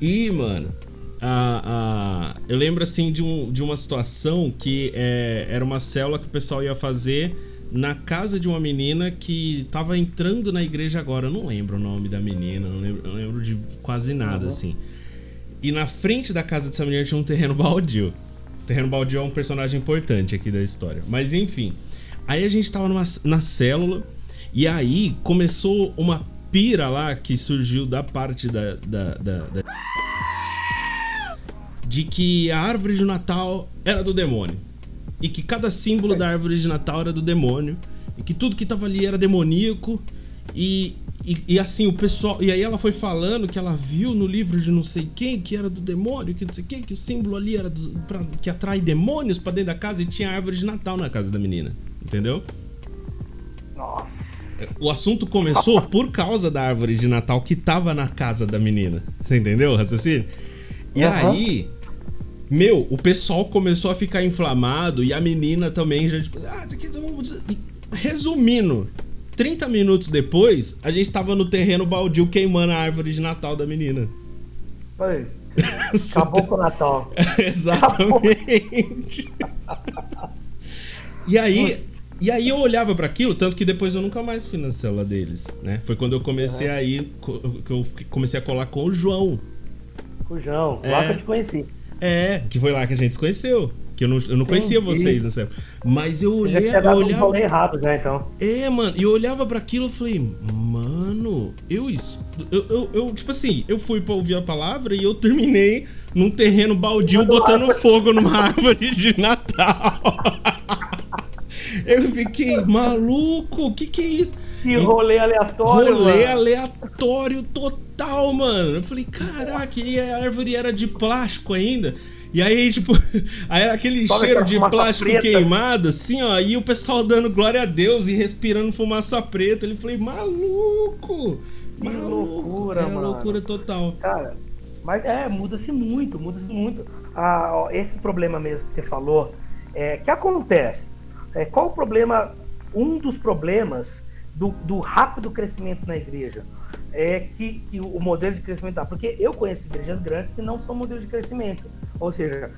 E, mano, a, a, eu lembro assim de, um, de uma situação que é, era uma célula que o pessoal ia fazer na casa de uma menina que tava entrando na igreja agora. Eu não lembro o nome da menina, não lembro, não lembro de quase nada, uhum. assim. E na frente da casa dessa menina tinha um terreno baldio. O terreno baldio é um personagem importante aqui da história. Mas enfim. Aí a gente tava numa, na célula e aí começou uma pira lá que surgiu da parte da, da, da, da de que a árvore de Natal era do demônio e que cada símbolo da árvore de Natal era do demônio e que tudo que tava ali era demoníaco e, e, e, assim o pessoal e aí ela foi falando que ela viu no livro de não sei quem que era do demônio que não sei quem que o símbolo ali era do, pra, que atrai demônios para dentro da casa e tinha árvore de Natal na casa da menina entendeu? Nossa. O assunto começou [laughs] por causa da árvore de Natal que tava na casa da menina você entendeu raciocínio? E uhum. aí meu, o pessoal começou a ficar inflamado e a menina também já. Tipo, ah, resumindo, 30 minutos depois, a gente tava no terreno baldio queimando a árvore de Natal da menina. Oi. Acabou [laughs] com o Natal. [laughs] Exatamente. e aí, e aí eu olhava para aquilo, tanto que depois eu nunca mais fui na célula deles, né? Foi quando eu comecei uhum. a ir, que eu comecei a colar com o João. Com o João, lá é. que eu te conheci. É, que foi lá que a gente se conheceu. Que eu não, eu não conhecia vocês nessa época. Mas eu olhei. Eu olhava. Um errado já, então. É, mano, e eu olhava para aquilo e falei, mano, eu isso. Eu, eu, eu, tipo assim, eu fui pra ouvir a palavra e eu terminei num terreno baldio botando fogo numa [laughs] árvore de Natal. [laughs] eu fiquei, maluco, o que que é isso? Que rolê aleatório, Rolê mano. aleatório total, mano. Eu falei, caraca, e a árvore era de plástico ainda. E aí, tipo, [laughs] aí aquele cheiro de plástico preta. queimado, assim, ó, e o pessoal dando glória a Deus e respirando fumaça preta. Ele falei, maluco! Que maluco, loucura, era mano. loucura total. Cara, mas é, muda-se muito, muda-se muito. Ah, ó, esse problema mesmo que você falou, é, que acontece? É, qual o problema? Um dos problemas do, do rápido crescimento na igreja é que, que o modelo de crescimento dá. Porque eu conheço igrejas grandes que não são modelo de crescimento. Ou seja,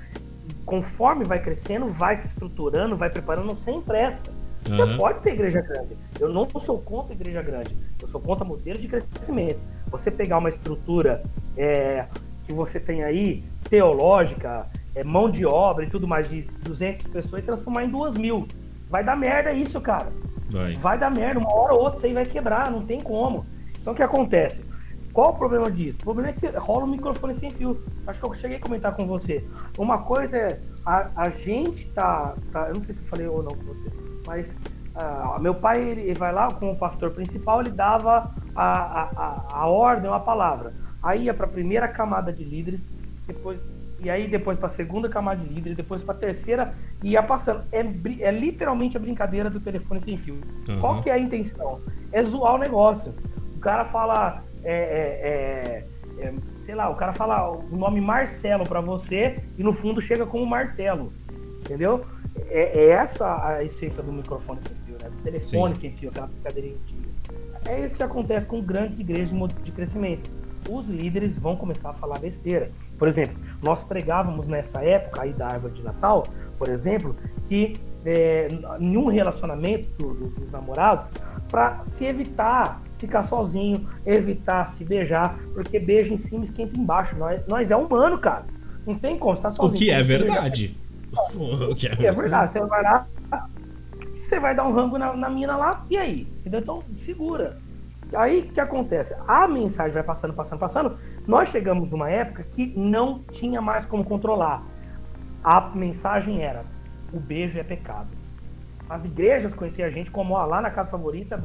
conforme vai crescendo, vai se estruturando, vai preparando sem pressa. Uhum. Você pode ter igreja grande. Eu não sou contra igreja grande. Eu sou contra modelo de crescimento. Você pegar uma estrutura é, que você tem aí, teológica, é, mão de obra e tudo mais de 200 pessoas e transformar em 2 mil. Vai dar merda isso, cara. Vai. vai dar merda, uma hora ou outra isso aí vai quebrar, não tem como. Então o que acontece? Qual o problema disso? O problema é que rola um microfone sem fio. Acho que eu cheguei a comentar com você. Uma coisa é a, a gente tá, tá, Eu não sei se eu falei ou não com você, mas uh, meu pai ele, vai lá como pastor principal, ele dava a, a, a, a ordem, a palavra. Aí ia para a primeira camada de líderes, depois e aí depois para a segunda camada de líderes, depois para a terceira e ia passando. É, é literalmente a brincadeira do telefone sem fio. Uhum. Qual que é a intenção? É zoar o negócio. O cara fala, é, é, é, é sei lá, o cara fala o nome Marcelo para você e no fundo chega como martelo, entendeu? É, é, essa a essência do microfone sem fio, né? Do telefone Sim. sem fio, aquela brincadeirinha antiga. É isso que acontece com grandes igrejas de crescimento. Os líderes vão começar a falar besteira. Por exemplo, nós pregávamos nessa época aí da árvore de Natal, por exemplo, que é, em um relacionamento do, do, dos namorados, para se evitar ficar sozinho, evitar se beijar, porque beijo em cima esquenta embaixo. Nós, nós é humano, cara. Não tem como, você tá sozinho. O que é verdade. [laughs] O que é, é verdade. Você vai lá, você vai dar um rango na, na mina lá, e aí? Entendeu? Então, segura. Aí o que acontece? A mensagem vai passando, passando, passando. Nós chegamos numa época que não tinha mais como controlar. A mensagem era: o beijo é pecado. As igrejas conheciam a gente como ó, lá na casa favorita,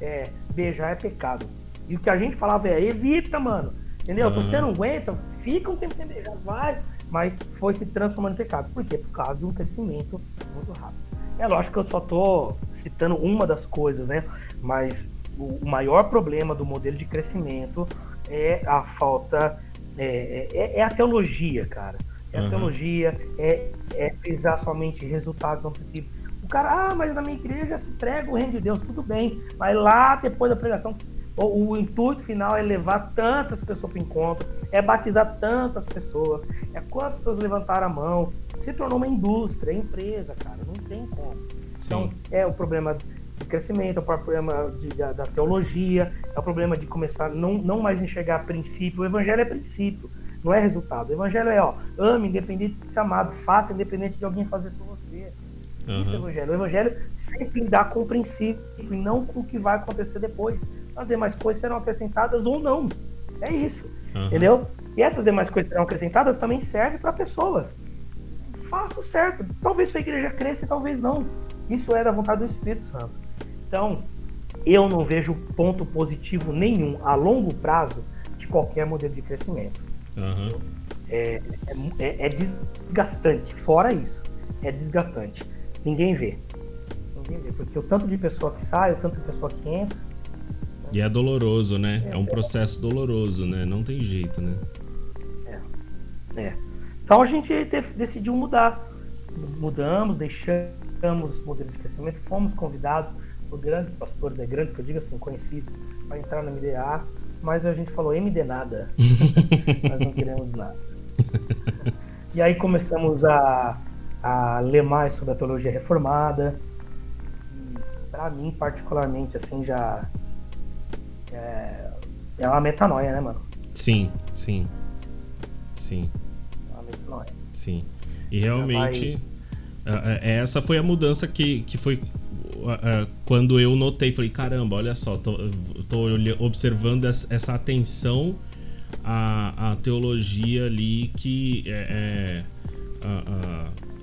é, beijar é pecado. E o que a gente falava é: evita, mano. Entendeu? Uhum. Se você não aguenta, fica um tempo sem beijar, vai. Mas foi se transformando em pecado. Por quê? Por causa de um crescimento muito rápido. É lógico que eu só tô citando uma das coisas, né? Mas o maior problema do modelo de crescimento é a falta, é, é, é a teologia, cara. É a uhum. teologia, é, é pesar somente resultados, não princípio. O cara, ah, mas na minha igreja se prega o reino de Deus, tudo bem. Mas lá, depois da pregação, o, o intuito final é levar tantas pessoas para o encontro, é batizar tantas pessoas, é quantas pessoas levantaram a mão. Se tornou uma indústria, é empresa, cara, não tem como. Sim. Então, é o problema do crescimento, é o problema de, da, da, teologia, é o problema de começar a não, não mais enxergar princípio. O evangelho é princípio não é resultado. O evangelho é, ó, ame independente de ser amado, faça independente de alguém fazer por você. Uhum. Isso é o evangelho. O evangelho sempre dá com o princípio e não com o que vai acontecer depois. As demais coisas serão acrescentadas ou não. É isso. Uhum. Entendeu? E essas demais coisas serão acrescentadas também servem para pessoas. Faça o certo. Talvez sua igreja cresça e talvez não. Isso é da vontade do Espírito Santo. Então, eu não vejo ponto positivo nenhum a longo prazo de qualquer modelo de crescimento. Uhum. É, é, é, desgastante. Fora isso, é desgastante. Ninguém vê. Ninguém vê. Porque o tanto de pessoa que sai, o tanto de pessoa que entra. E é doloroso, né? É, é um processo doloroso, né? Não tem jeito, né? É. é. Então a gente decidiu mudar. Mudamos, deixamos o modelo de crescimento, fomos convidados por grandes pastores, é grandes que eu digo assim, conhecidos, para entrar na MDA mas a gente falou MD nada. [laughs] Nós não queremos nada. E aí começamos a, a ler mais sobre a teologia reformada. E para mim, particularmente, assim, já é, é uma metanoia, né, mano? Sim, sim. Sim. É uma metanoia. Sim. E realmente. Essa foi a mudança que, que foi quando eu notei, falei, caramba, olha só, tô, tô observando essa atenção à, à teologia ali que é, é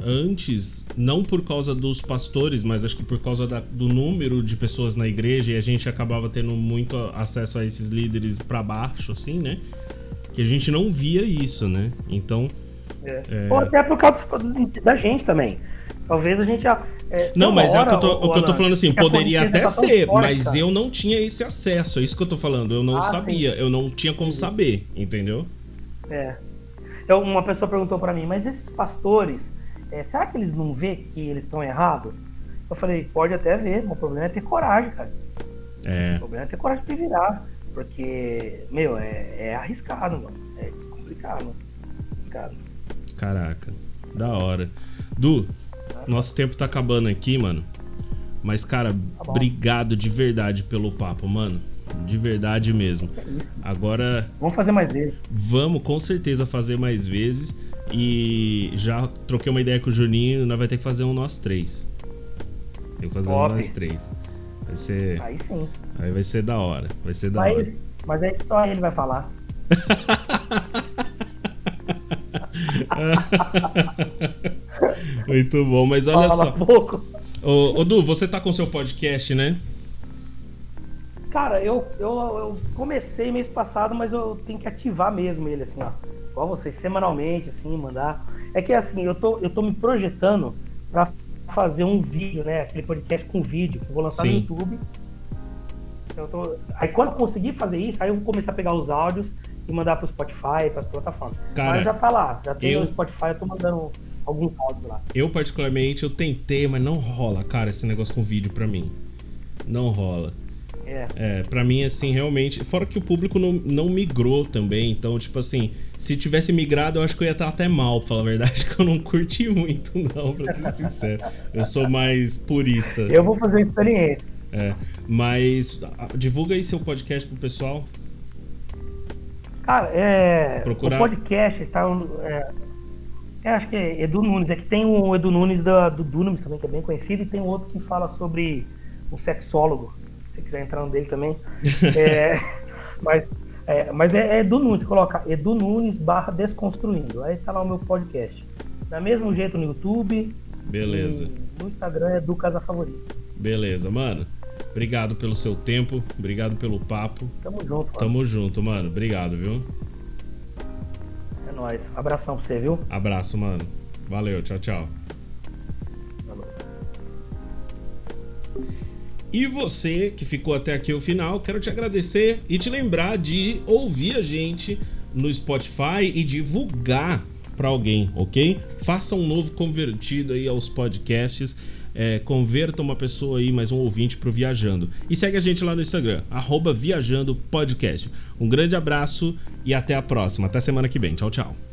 antes, não por causa dos pastores, mas acho que por causa da, do número de pessoas na igreja, e a gente acabava tendo muito acesso a esses líderes para baixo, assim, né? Que a gente não via isso, né? Então. É. É... Ou até por causa da gente também. Talvez a gente já. É, não, mas é o que eu tô, que eu tô falando assim, poderia até tá ser, forte, mas eu não tinha esse acesso, é isso que eu tô falando. Eu não ah, sabia, sim. eu não tinha como saber, entendeu? É. Então, uma pessoa perguntou para mim, mas esses pastores, é, será que eles não vê que eles estão errados? Eu falei, pode até ver, o problema é ter coragem, cara. É. O problema é ter coragem de virar. Porque, meu, é, é arriscado, mano. É complicado. complicado. Caraca, da hora. Du, nosso tempo tá acabando aqui, mano. Mas, cara, tá obrigado de verdade pelo papo, mano. De verdade mesmo. Agora. Vamos fazer mais vezes. Vamos com certeza fazer mais vezes. E já troquei uma ideia com o Juninho, nós vai ter que fazer um nós três. Tem que fazer Top. um nós três. Vai ser. Aí sim. Aí vai ser da hora. Vai ser da mas, hora. Mas aí só ele vai falar. [laughs] [laughs] Muito bom, mas olha Fala só. Pouco. Ô, ô, Du, você tá com seu podcast, né? Cara, eu, eu, eu comecei mês passado, mas eu tenho que ativar mesmo ele, assim, ó. Igual vocês, semanalmente, assim, mandar. É que assim, eu tô, eu tô me projetando pra fazer um vídeo, né? Aquele podcast com vídeo, que eu vou lançar Sim. no YouTube. Então, tô... Aí quando eu conseguir fazer isso, aí eu vou começar a pegar os áudios e mandar pro Spotify, pras plataformas. Cara, mas já tá lá, já tem eu... o Spotify, eu tô mandando alguns áudios lá. Eu, particularmente, eu tentei, mas não rola, cara, esse negócio com vídeo pra mim. Não rola. É. é, pra mim, assim, realmente. Fora que o público não, não migrou também. Então, tipo assim, se tivesse migrado, eu acho que eu ia estar até mal, pra falar a verdade, [laughs] que eu não curti muito, não, pra ser sincero. Eu sou mais purista. Eu vou fazer experiência. É, mas divulga aí seu podcast pro pessoal. Cara, é. Procurar... O podcast tá. É, é, acho que é Edu Nunes. É que tem o Edu Nunes do, do Dunamis também, que é bem conhecido, e tem outro que fala sobre um sexólogo. Se você quiser entrar no dele também. [laughs] é, mas é, mas é, é Edu Nunes, você coloca Edu Nunes barra Desconstruindo. Aí tá lá o meu podcast. Da mesmo jeito no YouTube. Beleza. no Instagram é do Casa Favorito. Beleza, mano. Obrigado pelo seu tempo, obrigado pelo papo. Tamo junto, mano. Tamo junto, mano. Obrigado, viu? É nóis. Abração pra você, viu? Abraço, mano. Valeu, tchau, tchau. E você que ficou até aqui o final, quero te agradecer e te lembrar de ouvir a gente no Spotify e divulgar para alguém, ok? Faça um novo convertido aí aos podcasts. É, converta uma pessoa aí, mais um ouvinte pro Viajando. E segue a gente lá no Instagram, arroba Viajando Podcast. Um grande abraço e até a próxima. Até semana que vem. Tchau, tchau.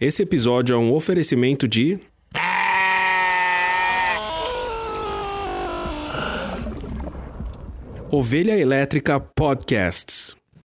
Esse episódio é um oferecimento de. Ovelha Elétrica Podcasts.